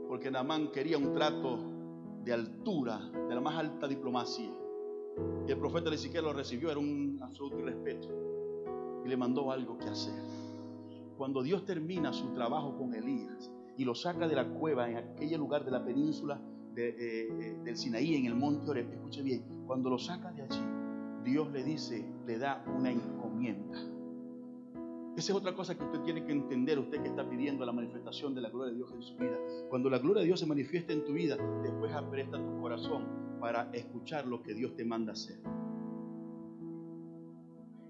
porque Naamán quería un trato de altura, de la más alta diplomacia. Y el profeta ni siquiera lo recibió, era un absoluto irrespeto. Y le mandó algo que hacer. Cuando Dios termina su trabajo con Elías y lo saca de la cueva en aquel lugar de la península de, eh, eh, del Sinaí, en el monte Oreb, escuche bien, cuando lo saca de allí, Dios le dice, le da una encomienda. Esa es otra cosa que usted tiene que entender, usted que está pidiendo la manifestación de la gloria de Dios en su vida. Cuando la gloria de Dios se manifiesta en tu vida, después apresta tu corazón para escuchar lo que Dios te manda hacer.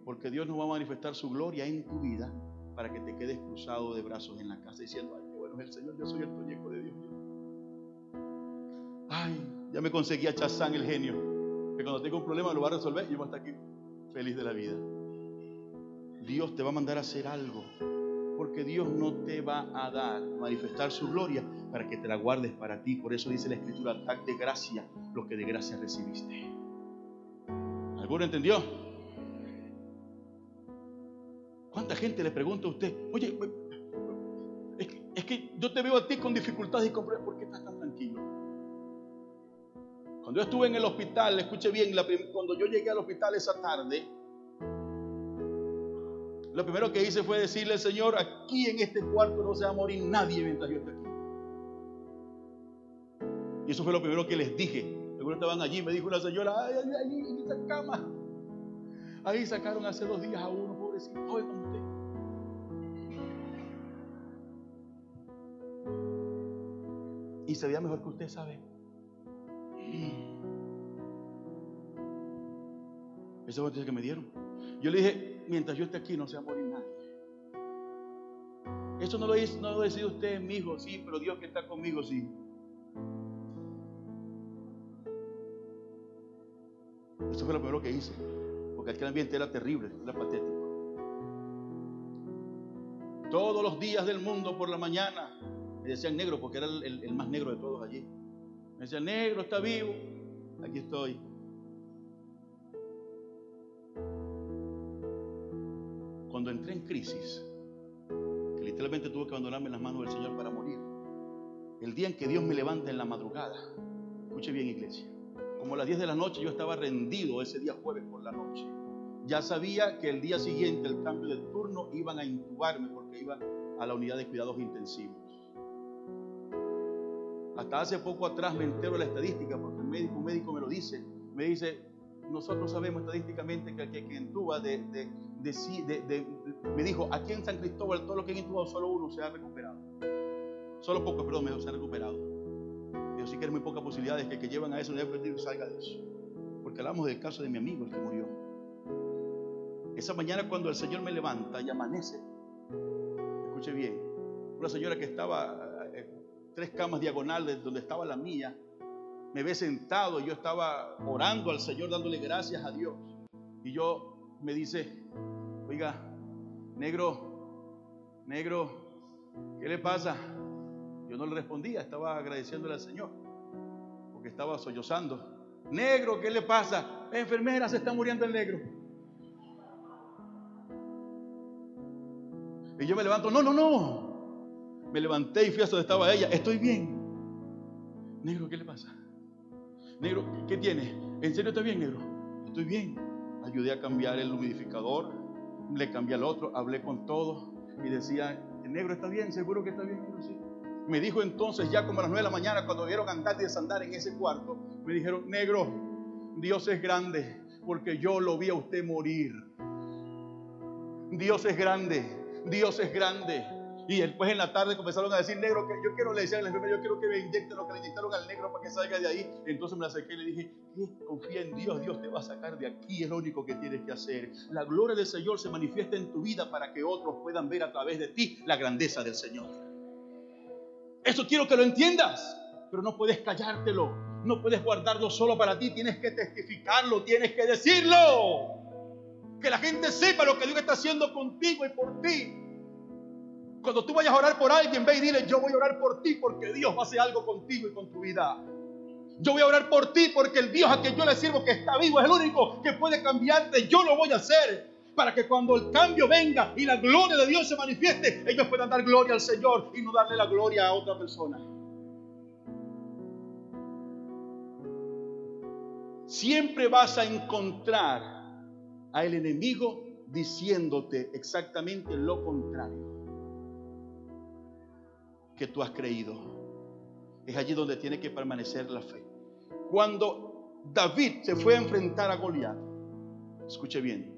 Porque Dios no va a manifestar su gloria en tu vida para que te quedes cruzado de brazos en la casa diciendo, ay, qué bueno es el Señor, yo soy el toñeco de Dios. Ay, ya me conseguí a Chazán el genio, que cuando tengo un problema lo va a resolver y yo voy a estar aquí feliz de la vida. Dios te va a mandar a hacer algo. Porque Dios no te va a dar, manifestar su gloria para que te la guardes para ti. Por eso dice la Escritura, tag de gracia lo que de gracia recibiste. ¿Alguno entendió? ¿Cuánta gente le pregunta a usted, oye, es que, yo te veo a ti con dificultades y con ¿por qué estás tan tranquilo? Cuando yo estuve en el hospital, escuche bien, cuando yo llegué al hospital esa tarde, lo primero que hice fue decirle al Señor, aquí en este cuarto no se va a morir nadie mientras yo esté aquí. Y eso fue lo primero que les dije. Algunos estaban allí, me dijo una señora, ay, ay, ay, en esa cama. Ahí sacaron hace dos días a uno, pobrecito, joven con usted. Y se veía mejor que usted, ¿sabe? Esa es noticia que me dieron. Yo le dije, mientras yo esté aquí no se va a morir nadie. Eso no lo, hizo, no usted, mi hijo, sí, pero Dios que está conmigo, sí. Eso fue lo primero que hice, porque aquel ambiente era terrible, era patético. Todos los días del mundo por la mañana me decían negro, porque era el, más negro de todos allí. Me decían, negro, está vivo, aquí estoy. Cuando entré en crisis, que literalmente tuve que abandonarme en las manos del Señor para morir, el día en que Dios me levanta en la madrugada, escuche bien iglesia, como a las 10 de la noche yo estaba rendido ese día jueves por la noche. Ya sabía que el día siguiente, el cambio de turno, iban a intubarme porque iba a la unidad de cuidados intensivos. Hasta hace poco atrás me entero de la estadística porque el médico, un médico me lo dice. Me dice, nosotros sabemos estadísticamente que el que de, de, me dijo, aquí en San Cristóbal, todo lo que han intubado, solo uno se ha recuperado. Solo pocos, perdón, se ha recuperado. Yo que hay muy pocas posibilidades que que llevan a eso no salga de eso. Porque hablamos del caso de mi amigo, el que murió. Esa mañana cuando el Señor me levanta y amanece, escuche bien, una señora que estaba eh, tres camas diagonales donde estaba la mía, me ve sentado y yo estaba orando al Señor dándole gracias a Dios. Y yo me dice, oiga, negro, negro, ¿qué le pasa? Yo no le respondía, estaba agradeciéndole al Señor, porque estaba sollozando. Negro, ¿qué le pasa? Enfermera, se está muriendo el negro. Y yo me levanto, no, no, no. Me levanté y fui a donde estaba ella, estoy bien. Negro, ¿qué le pasa? Negro, ¿qué tiene? ¿En serio está bien, negro? Estoy bien. Ayudé a cambiar el humidificador, le cambié al otro, hablé con todos y decía, ¿el negro está bien? ¿Seguro que está bien? Sí. Me dijo entonces, ya como a las nueve de la mañana, cuando vieron andar y desandar en ese cuarto, me dijeron, negro, Dios es grande, porque yo lo vi a usted morir. Dios es grande, Dios es grande. Y después en la tarde comenzaron a decir, negro, que yo quiero, le decían al yo quiero que me inyecten lo que le inyectaron al negro para que salga de ahí. Entonces me la acerqué y le dije, confía en Dios, Dios te va a sacar de aquí, es lo único que tienes que hacer. La gloria del Señor se manifiesta en tu vida para que otros puedan ver a través de ti la grandeza del Señor. Eso quiero que lo entiendas, pero no puedes callártelo, no puedes guardarlo solo para ti, tienes que testificarlo, tienes que decirlo. Que la gente sepa lo que Dios está haciendo contigo y por ti. Cuando tú vayas a orar por alguien, ve y dile, yo voy a orar por ti porque Dios va a hacer algo contigo y con tu vida. Yo voy a orar por ti porque el Dios a quien yo le sirvo que está vivo es el único que puede cambiarte. Yo lo voy a hacer para que cuando el cambio venga y la gloria de Dios se manifieste, ellos puedan dar gloria al Señor y no darle la gloria a otra persona. Siempre vas a encontrar al enemigo diciéndote exactamente lo contrario que tú has creído. Es allí donde tiene que permanecer la fe. Cuando David se fue a enfrentar a Goliat, escuche bien,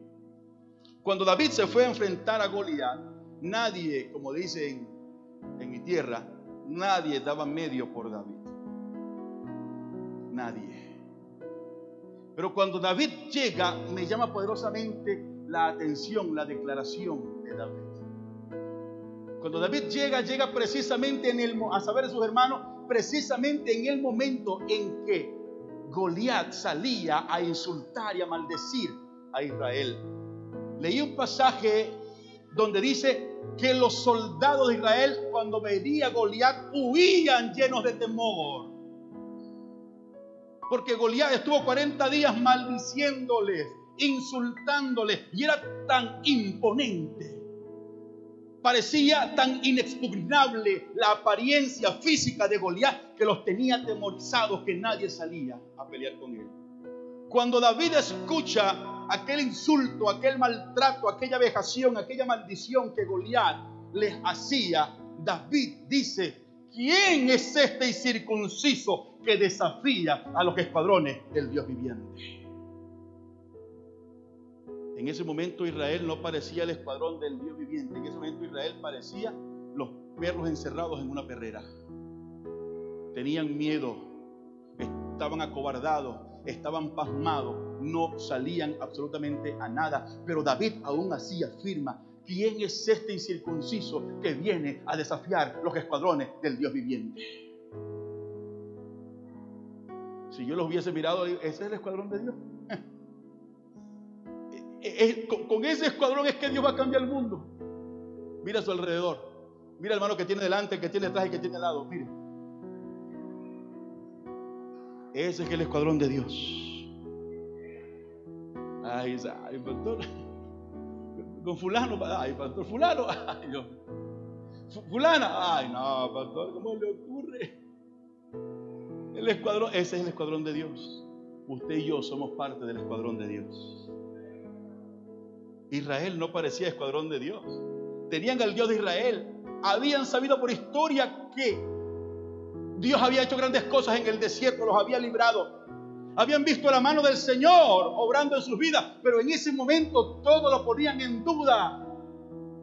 cuando David se fue a enfrentar a Goliat, nadie, como dicen en mi tierra, nadie daba medio por David. Nadie. Pero cuando David llega, me llama poderosamente la atención, la declaración de David. Cuando David llega, llega precisamente en el, a saber de sus hermanos, precisamente en el momento en que Goliat salía a insultar y a maldecir a Israel. Leí un pasaje donde dice que los soldados de Israel cuando veía a Goliat huían llenos de temor. Porque Goliat estuvo 40 días maldiciéndoles, insultándoles y era tan imponente. Parecía tan inexpugnable la apariencia física de Goliat que los tenía atemorizados que nadie salía a pelear con él. Cuando David escucha aquel insulto, aquel maltrato, aquella vejación, aquella maldición que Goliat les hacía, David dice, ¿quién es este incircunciso que desafía a los escuadrones del Dios viviente? En ese momento Israel no parecía el escuadrón del Dios viviente, en ese momento Israel parecía los perros encerrados en una perrera. Tenían miedo, estaban acobardados, estaban pasmados, no salían absolutamente a nada. Pero David aún así afirma, ¿quién es este incircunciso que viene a desafiar los escuadrones del Dios viviente? Si yo los hubiese mirado, ese es el escuadrón de Dios. Con ese escuadrón es que Dios va a cambiar el mundo. Mira a su alrededor. Mira el hermano que tiene delante, el que tiene detrás y que tiene al lado. Mire. Ese es el escuadrón de Dios. Ay, ay, pastor. Con fulano, ay, pastor, fulano, ay. Fulana, ay, no, pastor, ¿cómo le ocurre? El escuadrón, ese es el escuadrón de Dios. Usted y yo somos parte del escuadrón de Dios. Israel no parecía escuadrón de Dios. Tenían al Dios de Israel. Habían sabido por historia que Dios había hecho grandes cosas en el desierto, los había librado. Habían visto la mano del Señor obrando en sus vidas, pero en ese momento todo lo ponían en duda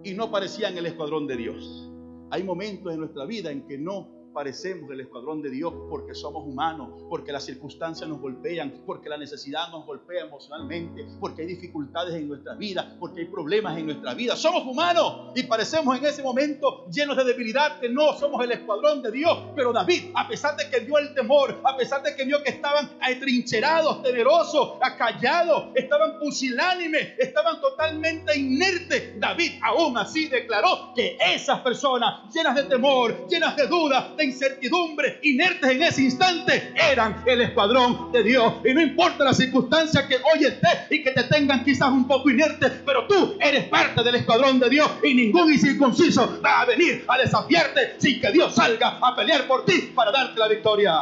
y no parecían el escuadrón de Dios. Hay momentos en nuestra vida en que no parecemos el escuadrón de Dios porque somos humanos, porque las circunstancias nos golpean, porque la necesidad nos golpea emocionalmente, porque hay dificultades en nuestra vida, porque hay problemas en nuestra vida. Somos humanos y parecemos en ese momento llenos de debilidad que no somos el escuadrón de Dios. Pero David, a pesar de que vio el temor, a pesar de que vio que estaban atrincherados, temerosos, acallados, estaban pusilánimes, estaban totalmente inertes, David aún así declaró que esas personas llenas de temor, llenas de dudas, incertidumbre, inertes en ese instante, eran el escuadrón de Dios. Y no importa la circunstancia que hoy estés y que te tengan quizás un poco inerte, pero tú eres parte del escuadrón de Dios y ningún incircunciso va a venir a desafiarte sin que Dios salga a pelear por ti para darte la victoria.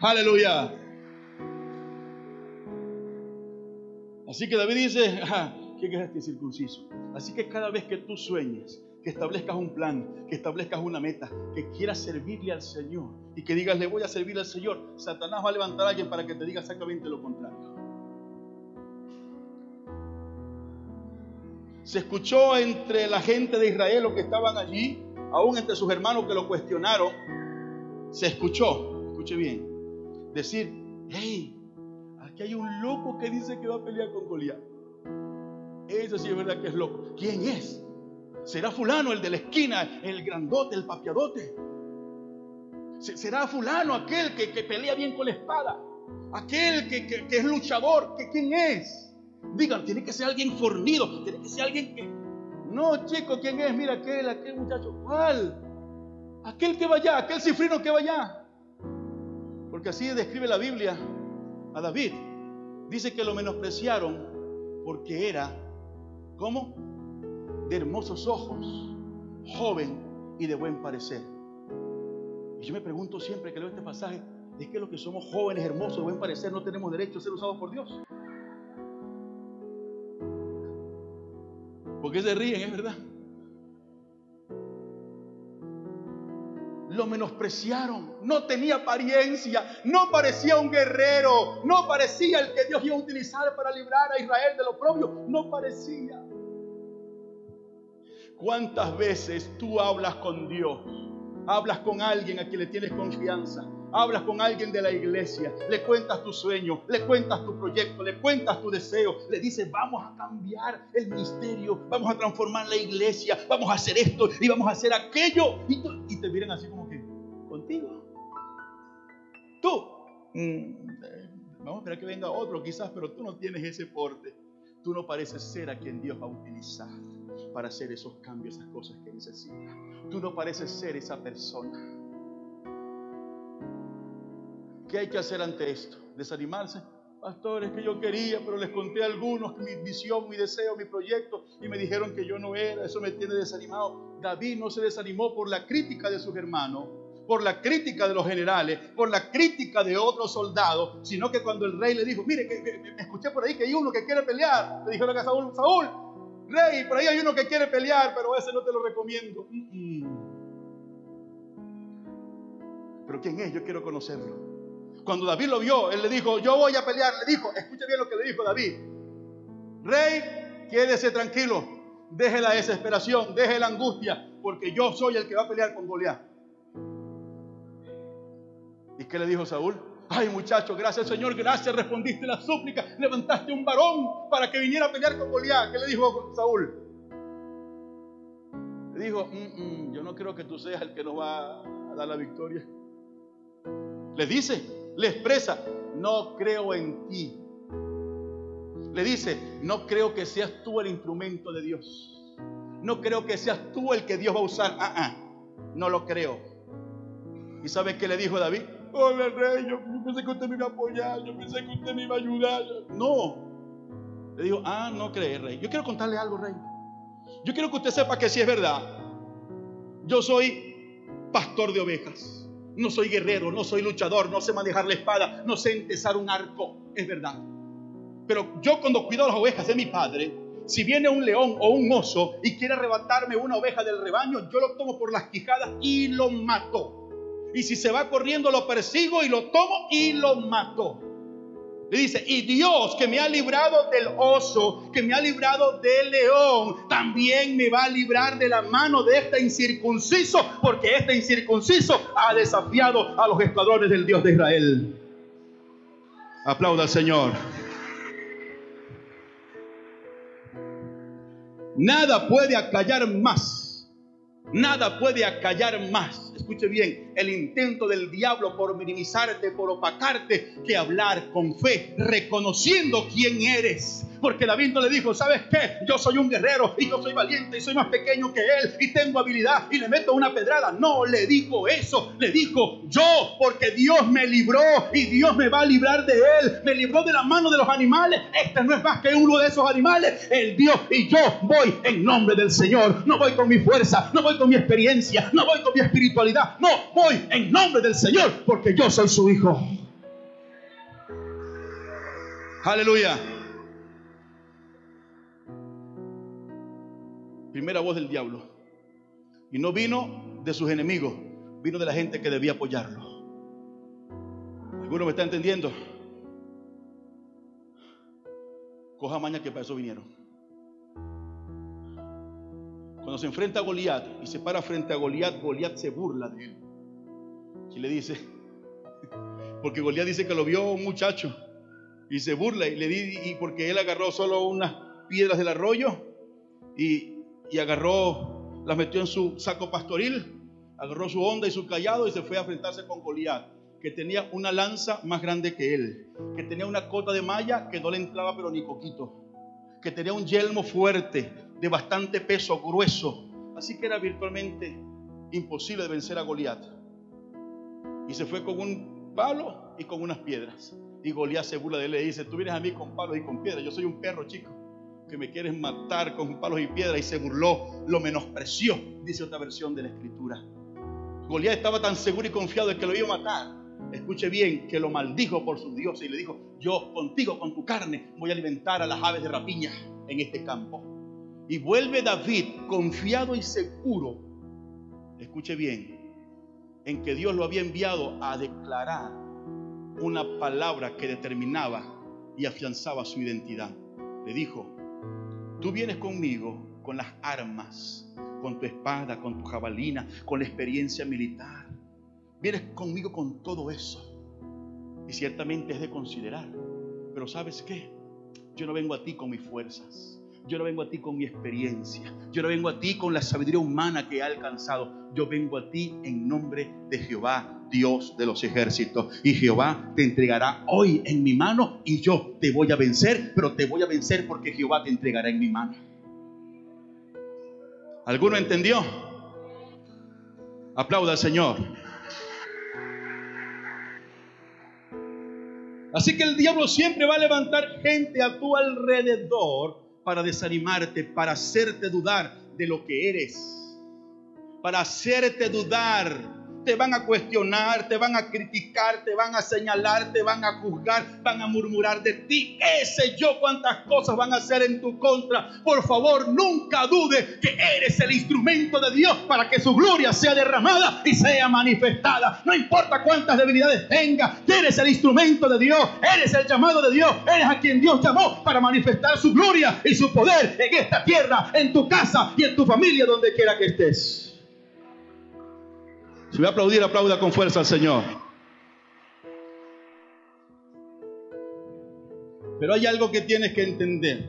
Aleluya. Así que David dice, ¿quién es este circunciso? Así que cada vez que tú sueñes que establezcas un plan, que establezcas una meta, que quieras servirle al Señor y que digas, le voy a servir al Señor, Satanás va a levantar a alguien para que te diga exactamente lo contrario. Se escuchó entre la gente de Israel, los que estaban allí, aún entre sus hermanos que lo cuestionaron, se escuchó, escuche bien, decir, hey, aquí hay un loco que dice que va a pelear con Goliat. Eso sí es verdad que es loco. ¿Quién es? Será fulano el de la esquina, el grandote, el papiadote. Será fulano aquel que, pelea bien con la espada. Aquel que, es luchador. Que, ¿Quién es? Digan, tiene que ser alguien fornido. Tiene que ser alguien que... No, chico, ¿quién es? Mira aquel, aquel muchacho. ¿Cuál? Aquel que vaya, aquel cifrino que vaya. Porque así describe la Biblia a David. Dice que lo menospreciaron porque era, ¿cómo? De hermosos ojos, joven y de buen parecer. Y yo me pregunto siempre que leo este pasaje, ¿es que los que somos jóvenes, hermosos, de buen parecer, no tenemos derecho a ser usados por Dios? ¿Por qué se ríen? Es verdad. Lo menospreciaron, no tenía apariencia, no parecía un guerrero, no parecía el que Dios iba a utilizar para librar a Israel de lo propio, no parecía. ¿Cuántas veces tú hablas con Dios? Hablas con alguien a quien le tienes confianza. Hablas con alguien de la iglesia, le cuentas tu sueño, le cuentas tu proyecto, le cuentas tu deseo, le dices, vamos a cambiar el misterio, vamos a transformar la iglesia, vamos a hacer esto y vamos a hacer aquello. Y, te miran así como que, contigo. Tú, mm, vamos a esperar que venga otro quizás, pero tú no tienes ese porte. Tú no pareces ser a quien Dios va a utilizar para hacer esos cambios, esas cosas que necesita. Tú no pareces ser esa persona. ¿Qué hay que hacer ante esto? ¿Desanimarse? Pastores, que yo quería, pero les conté a algunos mi visión, mi deseo, mi proyecto, y me dijeron que yo no era. Eso me tiene desanimado. David no se desanimó por la crítica de sus hermanos, por la crítica de los generales, por la crítica de otros soldados, sino que cuando el rey le dijo, mire, que, me escuché por ahí que hay uno que quiere pelear, le dijeron a Saúl, Saúl, rey, por ahí hay uno que quiere pelear, pero ese no te lo recomiendo. Pero ¿quién es? Yo quiero conocerlo. Cuando David lo vio, él le dijo, yo voy a pelear. Le dijo, escuche bien lo que le dijo David. Rey, quédese tranquilo. Deje la desesperación, deje la angustia, porque yo soy el que va a pelear con Goliat. ¿Y qué le dijo Saúl? Ay muchacho, gracias Señor, gracias, respondiste la súplica, levantaste un varón para que viniera a pelear con Goliat. ¿Qué le dijo Saúl? Le dijo, mm, mm, yo no creo que tú seas el que nos va a dar la victoria. Le dice, le expresa, no creo en ti. Le dice, no creo que seas tú el instrumento de Dios. No creo que seas tú el que Dios va a usar. Ah, ah, no lo creo. ¿Y sabes qué le dijo David? Hola rey, yo, pensé que usted me iba a apoyar, yo pensé que usted me iba a ayudar. No. Le dijo, ah, no cree, rey. Yo quiero contarle algo, rey. Yo quiero que usted sepa que si es verdad. Yo soy pastor de ovejas. No soy guerrero, no soy luchador, no sé manejar la espada, no sé entesar un arco. Es verdad. Pero yo cuando cuido las ovejas de mi padre, si viene un león o un oso y quiere arrebatarme una oveja del rebaño, yo lo tomo por las quijadas y lo mato. Y si se va corriendo, lo persigo y lo tomo y lo mato. Le dice, y Dios que me ha librado del oso, que me ha librado del león, también me va a librar de la mano de este incircunciso, porque este incircunciso ha desafiado a los escuadrones del Dios de Israel. Aplauda al Señor. Nada puede acallar más. Nada puede acallar más escuche bien, el intento del diablo por minimizarte, por opacarte, que hablar con fe, reconociendo quién eres. Porque David no le dijo, ¿sabes qué? Yo soy un guerrero y yo soy valiente y soy más pequeño que él y tengo habilidad y le meto una pedrada. No le dijo eso, le dijo yo, porque Dios me libró y Dios me va a librar de él. Me libró de la mano de los animales. Este no es más que uno de esos animales. El Dios y yo voy en nombre del Señor. No voy con mi fuerza, no voy con mi experiencia, no voy con mi espiritualidad no, voy en nombre del Señor porque yo soy su hijo. Aleluya. Primera voz del diablo. Y no vino de sus enemigos, vino de la gente que debía apoyarlo. ¿Alguno me está entendiendo? Coja maña que para eso vinieron. Cuando se enfrenta a Goliat y se para frente a Goliat, Goliat se burla de él. Y le dice, porque Goliat dice que lo vio un muchacho y se burla y le di, y porque él agarró solo unas piedras del arroyo y, y agarró, las metió en su saco pastoril, agarró su onda y su callado y se fue a enfrentarse con Goliat, que tenía una lanza más grande que él, que tenía una cota de malla que no le entraba pero ni poquito, que tenía un yelmo fuerte, de bastante peso, grueso. Así que era virtualmente imposible de vencer a Goliat. Y se fue con un palo y con unas piedras. Y Goliat se de él y le dice, tú vienes a mí con palos y con piedras. Yo soy un perro chico que me quieres matar con palos y piedras. Y se burló, lo menospreció, dice otra versión de la escritura. Goliat estaba tan seguro y confiado de que lo iba a matar. Escuche bien, que lo maldijo por su Dios y le dijo, yo contigo, con tu carne, voy a alimentar a las aves de rapiña en este campo. Y vuelve David confiado y seguro, escuche bien, en que Dios lo había enviado a declarar una palabra que determinaba y afianzaba su identidad. Le dijo, tú vienes conmigo con las armas, con tu espada, con tu jabalina, con la experiencia militar. Vienes conmigo con todo eso. Y ciertamente es de considerar. Pero ¿sabes qué? Yo no vengo a ti con mis fuerzas. Yo no vengo a ti con mi experiencia. Yo no vengo a ti con la sabiduría humana que he alcanzado. Yo vengo a ti en nombre de Jehová, Dios de los ejércitos. Y Jehová te entregará hoy en mi mano y yo te voy a vencer, pero te voy a vencer porque Jehová te entregará en mi mano. ¿Alguno entendió? Aplauda al Señor. Así que el diablo siempre va a levantar gente a tu alrededor para desanimarte, para hacerte dudar de lo que eres, para hacerte dudar te van a cuestionar, te van a criticar, te van a señalar, te van a juzgar, van a murmurar de ti. ¿Qué sé yo cuántas cosas van a hacer en tu contra? Por favor, nunca dude que eres el instrumento de Dios para que su gloria sea derramada y sea manifestada. No importa cuántas debilidades tenga, eres el instrumento de Dios, eres el llamado de Dios, eres a quien Dios llamó para manifestar su gloria y su poder en esta tierra, en tu casa y en tu familia, donde quiera que estés. Si voy a aplaudir, aplauda con fuerza al Señor. Pero hay algo que tienes que entender.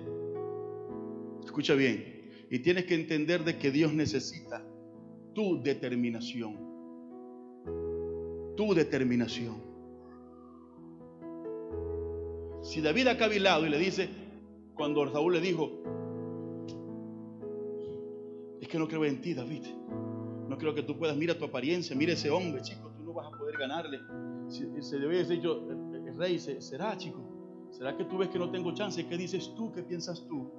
Escucha bien. Y tienes que entender de que Dios necesita tu determinación. Tu determinación. Si David ha cavilado y le dice, cuando Saúl le dijo, es que no creo en ti, David. No creo que tú puedas, mira tu apariencia, mira ese hombre, chico, tú no vas a poder ganarle. Se debe decir yo, el rey, será, chico, será que tú ves que no tengo chance. ¿Qué dices tú? ¿Qué piensas tú?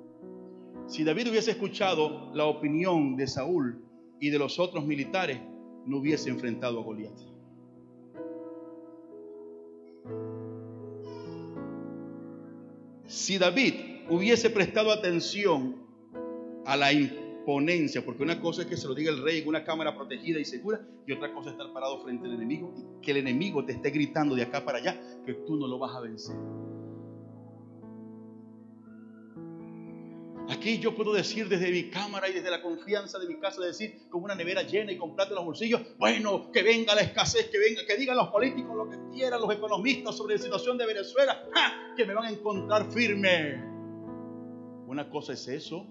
Si David hubiese escuchado la opinión de Saúl y de los otros militares, no hubiese enfrentado a Goliat. Si David hubiese prestado atención a la porque una cosa es que se lo diga el rey en una cámara protegida y segura, y otra cosa es estar parado frente al enemigo y que el enemigo te esté gritando de acá para allá que tú no lo vas a vencer. Aquí yo puedo decir desde mi cámara y desde la confianza de mi casa, decir con una nevera llena y con plata en los bolsillos, bueno, que venga la escasez, que venga, que digan los políticos lo que quieran, los economistas sobre la situación de Venezuela, que me van a encontrar firme. Una cosa es eso,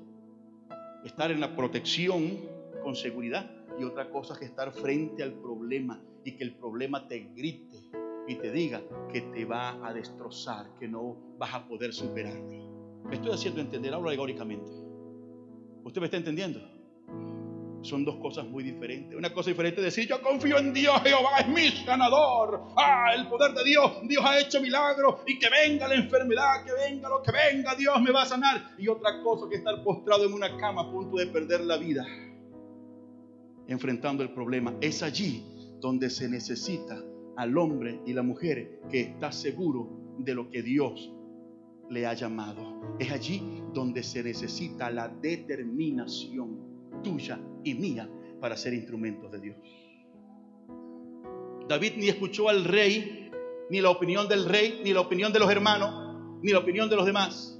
estar en la protección con seguridad y otra cosa es estar frente al problema y que el problema te grite y te diga que te va a destrozar, que no vas a poder superarlo. Me estoy haciendo entender, alegóricamente. ¿Usted me está entendiendo? Son dos cosas muy diferentes. Una cosa diferente es decir, yo confío en Dios, Jehová es mi sanador. Ah, el poder de Dios, Dios ha hecho milagros y que venga la enfermedad, que venga lo que venga, Dios me va a sanar. Y otra cosa que estar postrado en una cama a punto de perder la vida, enfrentando el problema. Es allí donde se necesita al hombre y la mujer que está seguro de lo que Dios le ha llamado. Es allí donde se necesita la determinación tuya y mía para ser instrumentos de Dios. David ni escuchó al rey, ni la opinión del rey, ni la opinión de los hermanos, ni la opinión de los demás.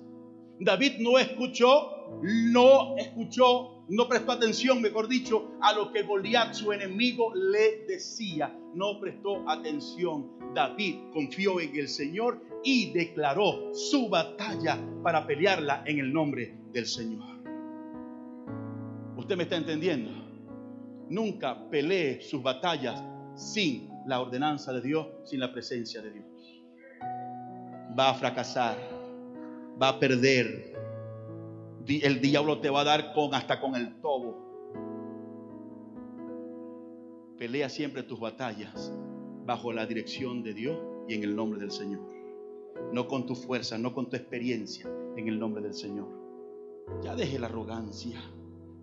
David no escuchó, no escuchó, no prestó atención, mejor dicho, a lo que Goliat, su enemigo, le decía. No prestó atención. David confió en el Señor y declaró su batalla para pelearla en el nombre del Señor. Usted me está entendiendo. Nunca pelee sus batallas sin la ordenanza de Dios, sin la presencia de Dios. Va a fracasar, va a perder. El diablo te va a dar con hasta con el tobo. Pelea siempre tus batallas bajo la dirección de Dios y en el nombre del Señor. No con tu fuerza, no con tu experiencia, en el nombre del Señor. Ya deje la arrogancia.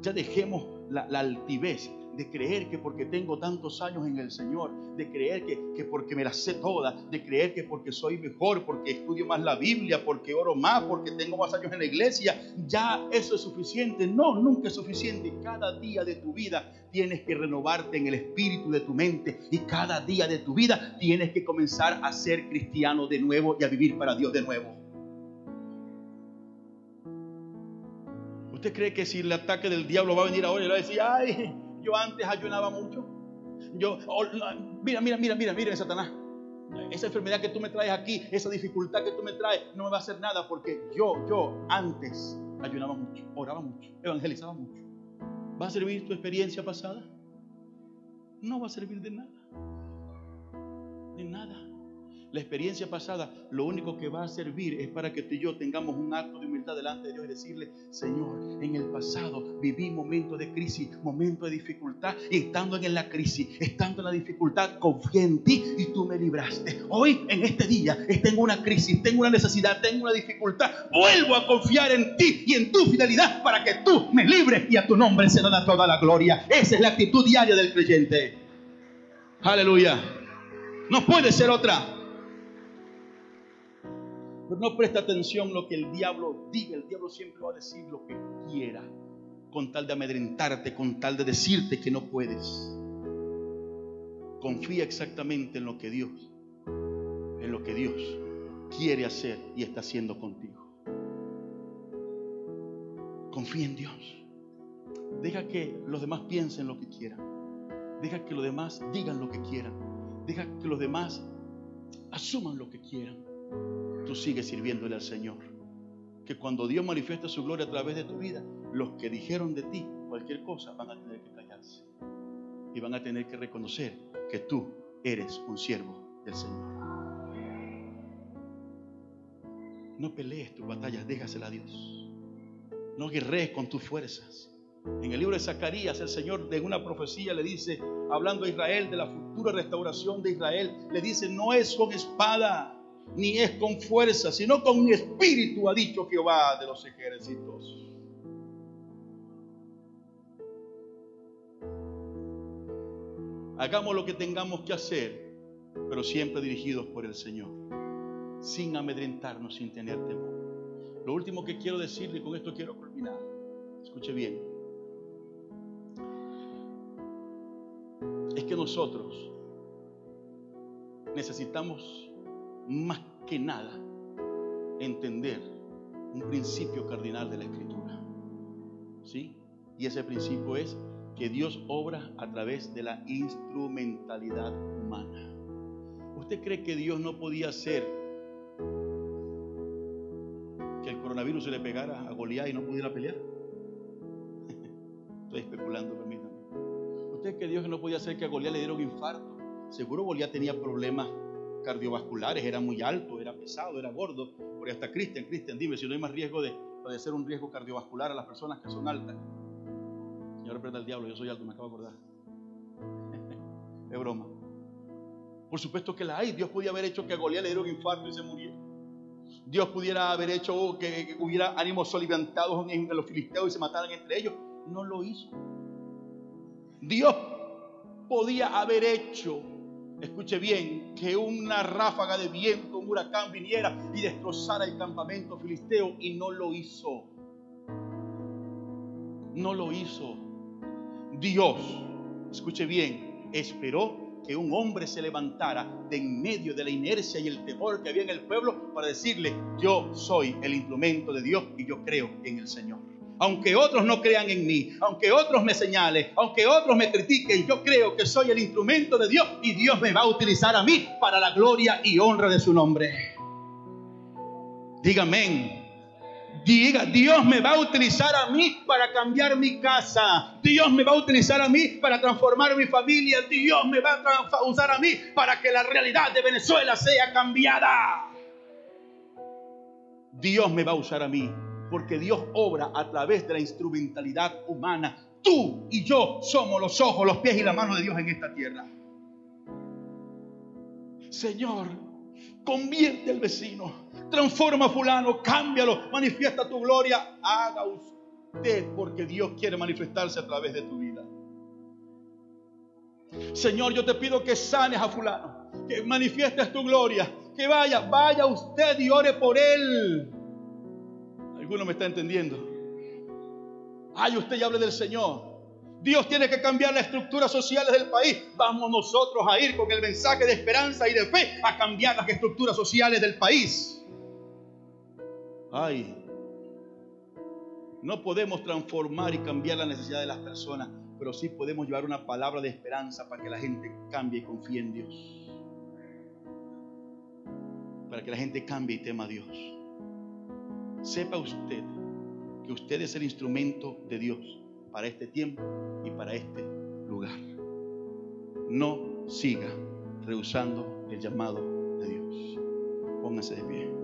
Ya dejemos la, altivez de creer que porque tengo tantos años en el Señor, de creer que, que, porque me las sé todas, de creer que porque soy mejor, porque estudio más la Biblia, porque oro más, porque tengo más años en la iglesia, ya eso es suficiente. No, nunca es suficiente. Cada día de tu vida tienes que renovarte en el espíritu de tu mente y cada día de tu vida tienes que comenzar a ser cristiano de nuevo y a vivir para Dios de nuevo. ¿Usted cree que si el ataque del diablo va a venir ahora y le va a decir, ay, yo antes ayunaba mucho? Yo, oh, mira, mira, mira, mira, mira, Satanás. Esa enfermedad que tú me traes aquí, esa dificultad que tú me traes, no me va a hacer nada porque yo, yo antes ayunaba mucho, oraba mucho, evangelizaba mucho. ¿Va a servir tu experiencia pasada? No va a servir de nada. De nada. La experiencia pasada lo único que va a servir es para que tú y yo tengamos un acto de humildad delante de Dios y decirle, Señor, en el pasado viví momentos de crisis, momentos de dificultad y estando en la crisis, estando en la dificultad, confié en ti y tú me libraste. Hoy, en este día, tengo una crisis, tengo una necesidad, tengo una dificultad. Vuelvo a confiar en ti y en tu fidelidad para que tú me libres y a tu nombre se da toda la gloria. Esa es la actitud diaria del creyente. Aleluya. No puede ser otra. Pero no presta atención lo que el diablo diga. El diablo siempre va a decir lo que quiera. Con tal de amedrentarte, con tal de decirte que no puedes. Confía exactamente en lo que Dios, en lo que Dios quiere hacer y está haciendo contigo. Confía en Dios. Deja que los demás piensen lo que quieran. Deja que los demás digan lo que quieran. Deja que los demás asuman lo que quieran tú sigues sirviéndole al Señor. Que cuando Dios manifiesta su gloria a través de tu vida, los que dijeron de ti cualquier cosa van a tener que callarse. Y van a tener que reconocer que tú eres un siervo del Señor. No pelees tus batallas, déjasela a Dios. No guerrees con tus fuerzas. En el libro de Zacarías, el Señor de una profecía le dice, hablando a Israel de la futura restauración de Israel, le dice, no es con espada, ni es con fuerza, sino con mi espíritu, ha dicho Jehová de los ejércitos. Hagamos lo que tengamos que hacer, pero siempre dirigidos por el Señor, sin amedrentarnos, sin tener temor. Lo último que quiero decirle, y con esto quiero culminar, escuche bien, es que nosotros necesitamos más que nada entender un principio cardinal de la escritura. ¿Sí? Y ese principio es que Dios obra a través de la instrumentalidad humana. ¿Usted cree que Dios no podía hacer que el coronavirus se le pegara a Goliat y no pudiera pelear? Estoy especulando, permítame. ¿Usted cree que Dios no podía hacer que a Goliat le diera un infarto? Seguro Goliat tenía problemas cardiovasculares, era muy alto, era pesado, era gordo. Por hasta Cristian, Cristian, dime si no hay más riesgo de padecer un riesgo cardiovascular a las personas que son altas. Señor, prenda el diablo, yo soy alto, me acabo de acordar. es broma. Por supuesto que la hay. Dios podía haber hecho que a Goliat le diera un infarto y se muriera. Dios pudiera haber hecho que, hubiera ánimos soliviantados en los filisteos y se mataran entre ellos. No lo hizo. Dios podía haber hecho escuche bien, que una ráfaga de viento, un huracán viniera y destrozara el campamento filisteo y no lo hizo. No lo hizo. Dios, escuche bien, esperó que un hombre se levantara de en medio de la inercia y el temor que había en el pueblo para decirle, yo soy el instrumento de Dios y yo creo en el Señor. Aunque otros no crean en mí, aunque otros me señalen, aunque otros me critiquen, yo creo que soy el instrumento de Dios y Dios me va a utilizar a mí para la gloria y honra de su nombre. Dígame. Diga, Dios me va a utilizar a mí para cambiar mi casa. Dios me va a utilizar a mí para transformar mi familia. Dios me va a usar a mí para que la realidad de Venezuela sea cambiada. Dios me va a usar a mí porque Dios obra a través de la instrumentalidad humana. Tú y yo somos los ojos, los pies y la mano de Dios en esta tierra. Señor, convierte al vecino, transforma a fulano, cámbialo, manifiesta tu gloria. Haga usted porque Dios quiere manifestarse a través de tu vida. Señor, yo te pido que sanes a fulano, que manifiestes tu gloria, que vaya, vaya usted y ore por él. ¿Alguno me está entendiendo? Ay, usted ya hable del Señor. Dios tiene que cambiar las estructuras sociales del país. Vamos nosotros a ir con el mensaje de esperanza y de fe a cambiar las estructuras sociales del país. Ay, no podemos transformar y cambiar la necesidad de las personas, pero sí podemos llevar una palabra de esperanza para que la gente cambie y confíe en Dios. Para que la gente cambie y tema a Dios. Sepa usted que usted es el instrumento de Dios para este tiempo y para este lugar. No siga rehusando el llamado de Dios. Póngase de pie.